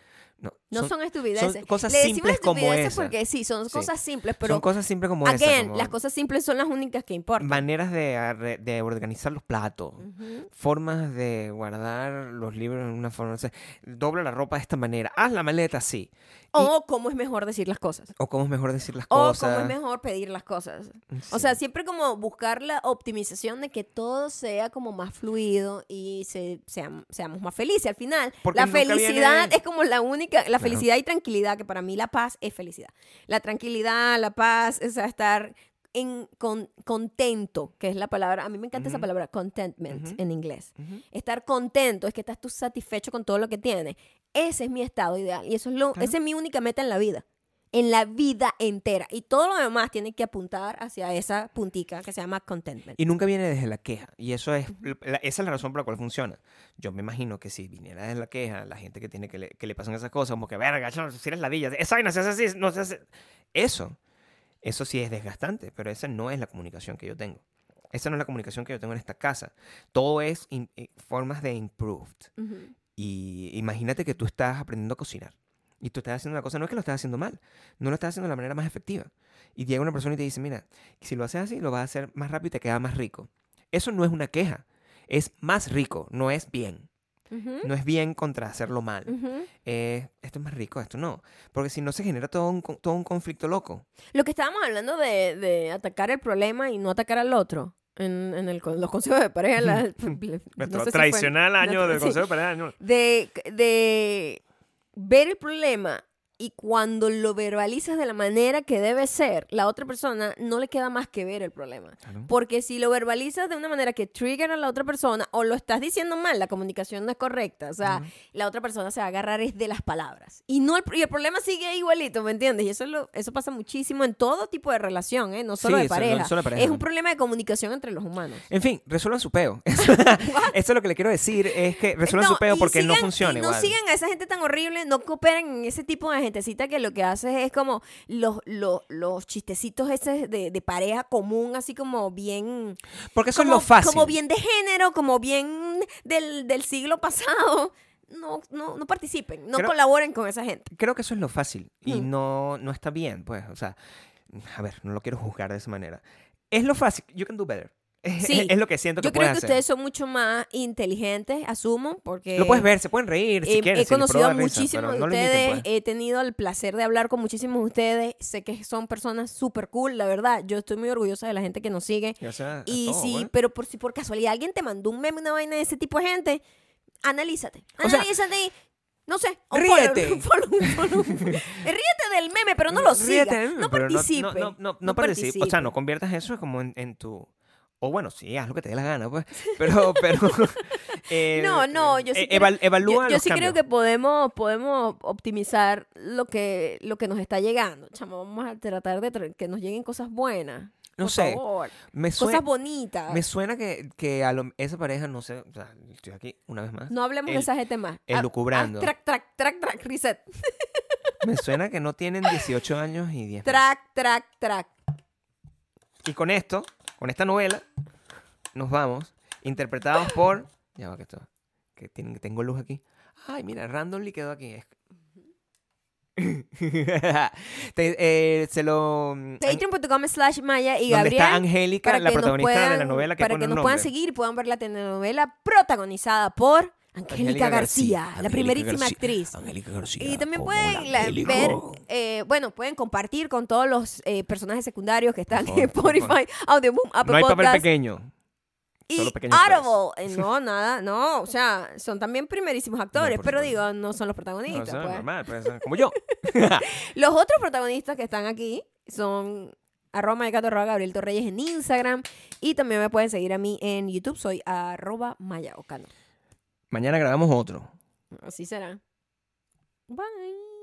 No, No son, estupideces. son cosas Le decimos simples como esa. porque sí, son Sí. cosas simples, pero son cosas simples como esa. again, como las cosas simples son las únicas que importan. Maneras de, de organizar los platos. Ujú. Formas de guardar los libros en una forma. O sea, dobla la ropa de esta manera. Haz la maleta así. O cómo es mejor decir las cosas. O cómo es mejor decir las O cosas. cómo es mejor pedir las cosas. O Sí. sea, siempre como buscar la optimización de que todo sea como más fluido y se, seam- seamos más felices. Al final, Porque la felicidad viene- es como la única, la felicidad y tranquilidad, que para mí la paz es felicidad. La tranquilidad, la paz, o sea, estar en, con, contento, que es la palabra, a mí me encanta esa palabra, contentment en inglés. Estar contento es que estás tú satisfecho con todo lo que tienes. Ese es mi estado ideal y eso es lo, Claro. esa es mi única meta en la vida. En la vida entera. Y todo lo demás tiene que apuntar hacia esa puntica que se llama contentment. Y nunca viene desde la queja. Y eso es, la- esa es la razón por la cual funciona. Yo me imagino que si viniera desde la queja, la gente que tiene que le, que le pasan esas cosas, como que, verga, si eres ladilla, esa vaina se hace así, no se hace. Eso, eso sí es desgastante, pero esa no es la comunicación que yo tengo. Esa no es la comunicación que yo tengo en esta casa. Todo es in- eh, formas de improved. Y imagínate que tú estás aprendiendo a cocinar. Y tú estás haciendo una cosa, no es que lo estás haciendo mal, no lo estás haciendo de la manera más efectiva. Y llega una persona y te dice, mira, si lo haces así, lo vas a hacer más rápido y te queda más rico. Eso no es una queja, es más rico, no es bien. No es bien contra hacerlo mal. Eh, esto es más rico, esto no. Porque si no se genera todo un, todo un conflicto loco. Lo que estábamos hablando de, de atacar el problema y no atacar al otro. En, en el, los consejos de pareja. la- [LAUGHS] [LAUGHS] no sé si fue- nuestro- [LAUGHS] sí. de pareja año. de, de ver el problema y cuando lo verbalizas de la manera que debe ser, la otra persona no le queda más que ver el problema. Porque si lo verbalizas de una manera que trigger a la otra persona o lo estás diciendo mal, la comunicación no es correcta. O sea, la otra persona se va a agarrar es de las palabras. Y, no el, y el problema sigue igualito, ¿me entiendes? Y eso, es lo- eso pasa muchísimo en todo tipo de relación, ¿eh? No solo Sí, de eso- no pareja. solo de pareja. Es un problema de comunicación entre los humanos. En fin, resuelvan su peo. [LAUGHS] [LAUGHS] Eso, es lo que le quiero decir, es que resuelvan su peo porque no sigan- funciona y no igual. sigan a esa gente tan horrible, no cooperen en ese tipo de gentecita que lo que hace es como los, los, los chistecitos esos de, de pareja común, así como bien... Porque eso como, lo fácil. Como bien de género, como bien del, del siglo pasado. No, no, no participen, no Creo- colaboren con esa gente. creo que eso es lo fácil y Hmm. no, no está bien, pues, o sea, a ver, no lo quiero juzgar de esa manera. Es lo fácil, you can do better. Es, Sí. es lo que siento que Yo creo que hacer. ustedes son mucho más inteligentes, asumo, porque... Lo puedes ver, se pueden reír si He- quieren. he conocido a muchísimos de no ustedes, pues. he tenido el placer de hablar con muchísimos de ustedes, sé que son personas súper cool, la verdad, yo estoy muy orgullosa de la gente que nos sigue. Y, o todo, sí, pues. pero por si por casualidad alguien te mandó un meme, una vaina de ese tipo de gente, analízate, O sea, analízate y, no sé, ríete. follow, [LAUGHS] un follow, un follow. [LAUGHS] ríete del meme, pero no lo sigas, Ríete, no pero participe. No, no, no, no, no participe. O sea, no conviertas eso como en, en tu... O bueno, sí, haz lo que te dé la gana, pues. Pero, pero... [LAUGHS] eh, No, no, yo sí eh, creo- eval- evalúa Yo, yo los sí creo que podemos, podemos optimizar lo que, lo que nos está llegando. Chamo, vamos a tratar de tra- que nos lleguen cosas buenas. No por sé, favor. Me Cosas bonitas. me suena que, que a lo- esa pareja, no sé, o sea, estoy aquí una vez más. No hablemos de el- esa gente más. el Ah, lucubrando. ah, track, track, track, track, reset. [LAUGHS] Me suena que no tienen 18 años y 10 meses. Track, track, track. Y con esto, con esta novela, nos vamos, interpretados por... Ya va que esto... Que tienen, que tengo luz aquí. Ay, mira, randomly quedó aquí. Es- [LAUGHS] Te- eh, se lo... Patreon.com slash Maya y donde está Gabriel. Angélica, la protagonista de la novela que para que nos puedan seguir y puedan ver la telenovela protagonizada por Angélica García, la primerísima García. actriz. Angélica García. Y también pueden la ver, eh, bueno, pueden compartir con todos los eh, personajes secundarios que están en Spotify, Audioboom, Apple No hay papel pequeño. y Audible. Eh, [LAUGHS] No, nada, no, o sea, son también primerísimos actores, pero digo, no son los No, protagonistas. o sea, pues. normal, pues, como yo. [LAUGHS] Los otros protagonistas que están aquí son arroba arroba Gabriel Torreyes en Instagram y también me pueden seguir a mí en YouTube, soy arroba Mayaocano. Mañana grabamos otro. Así será. Bye.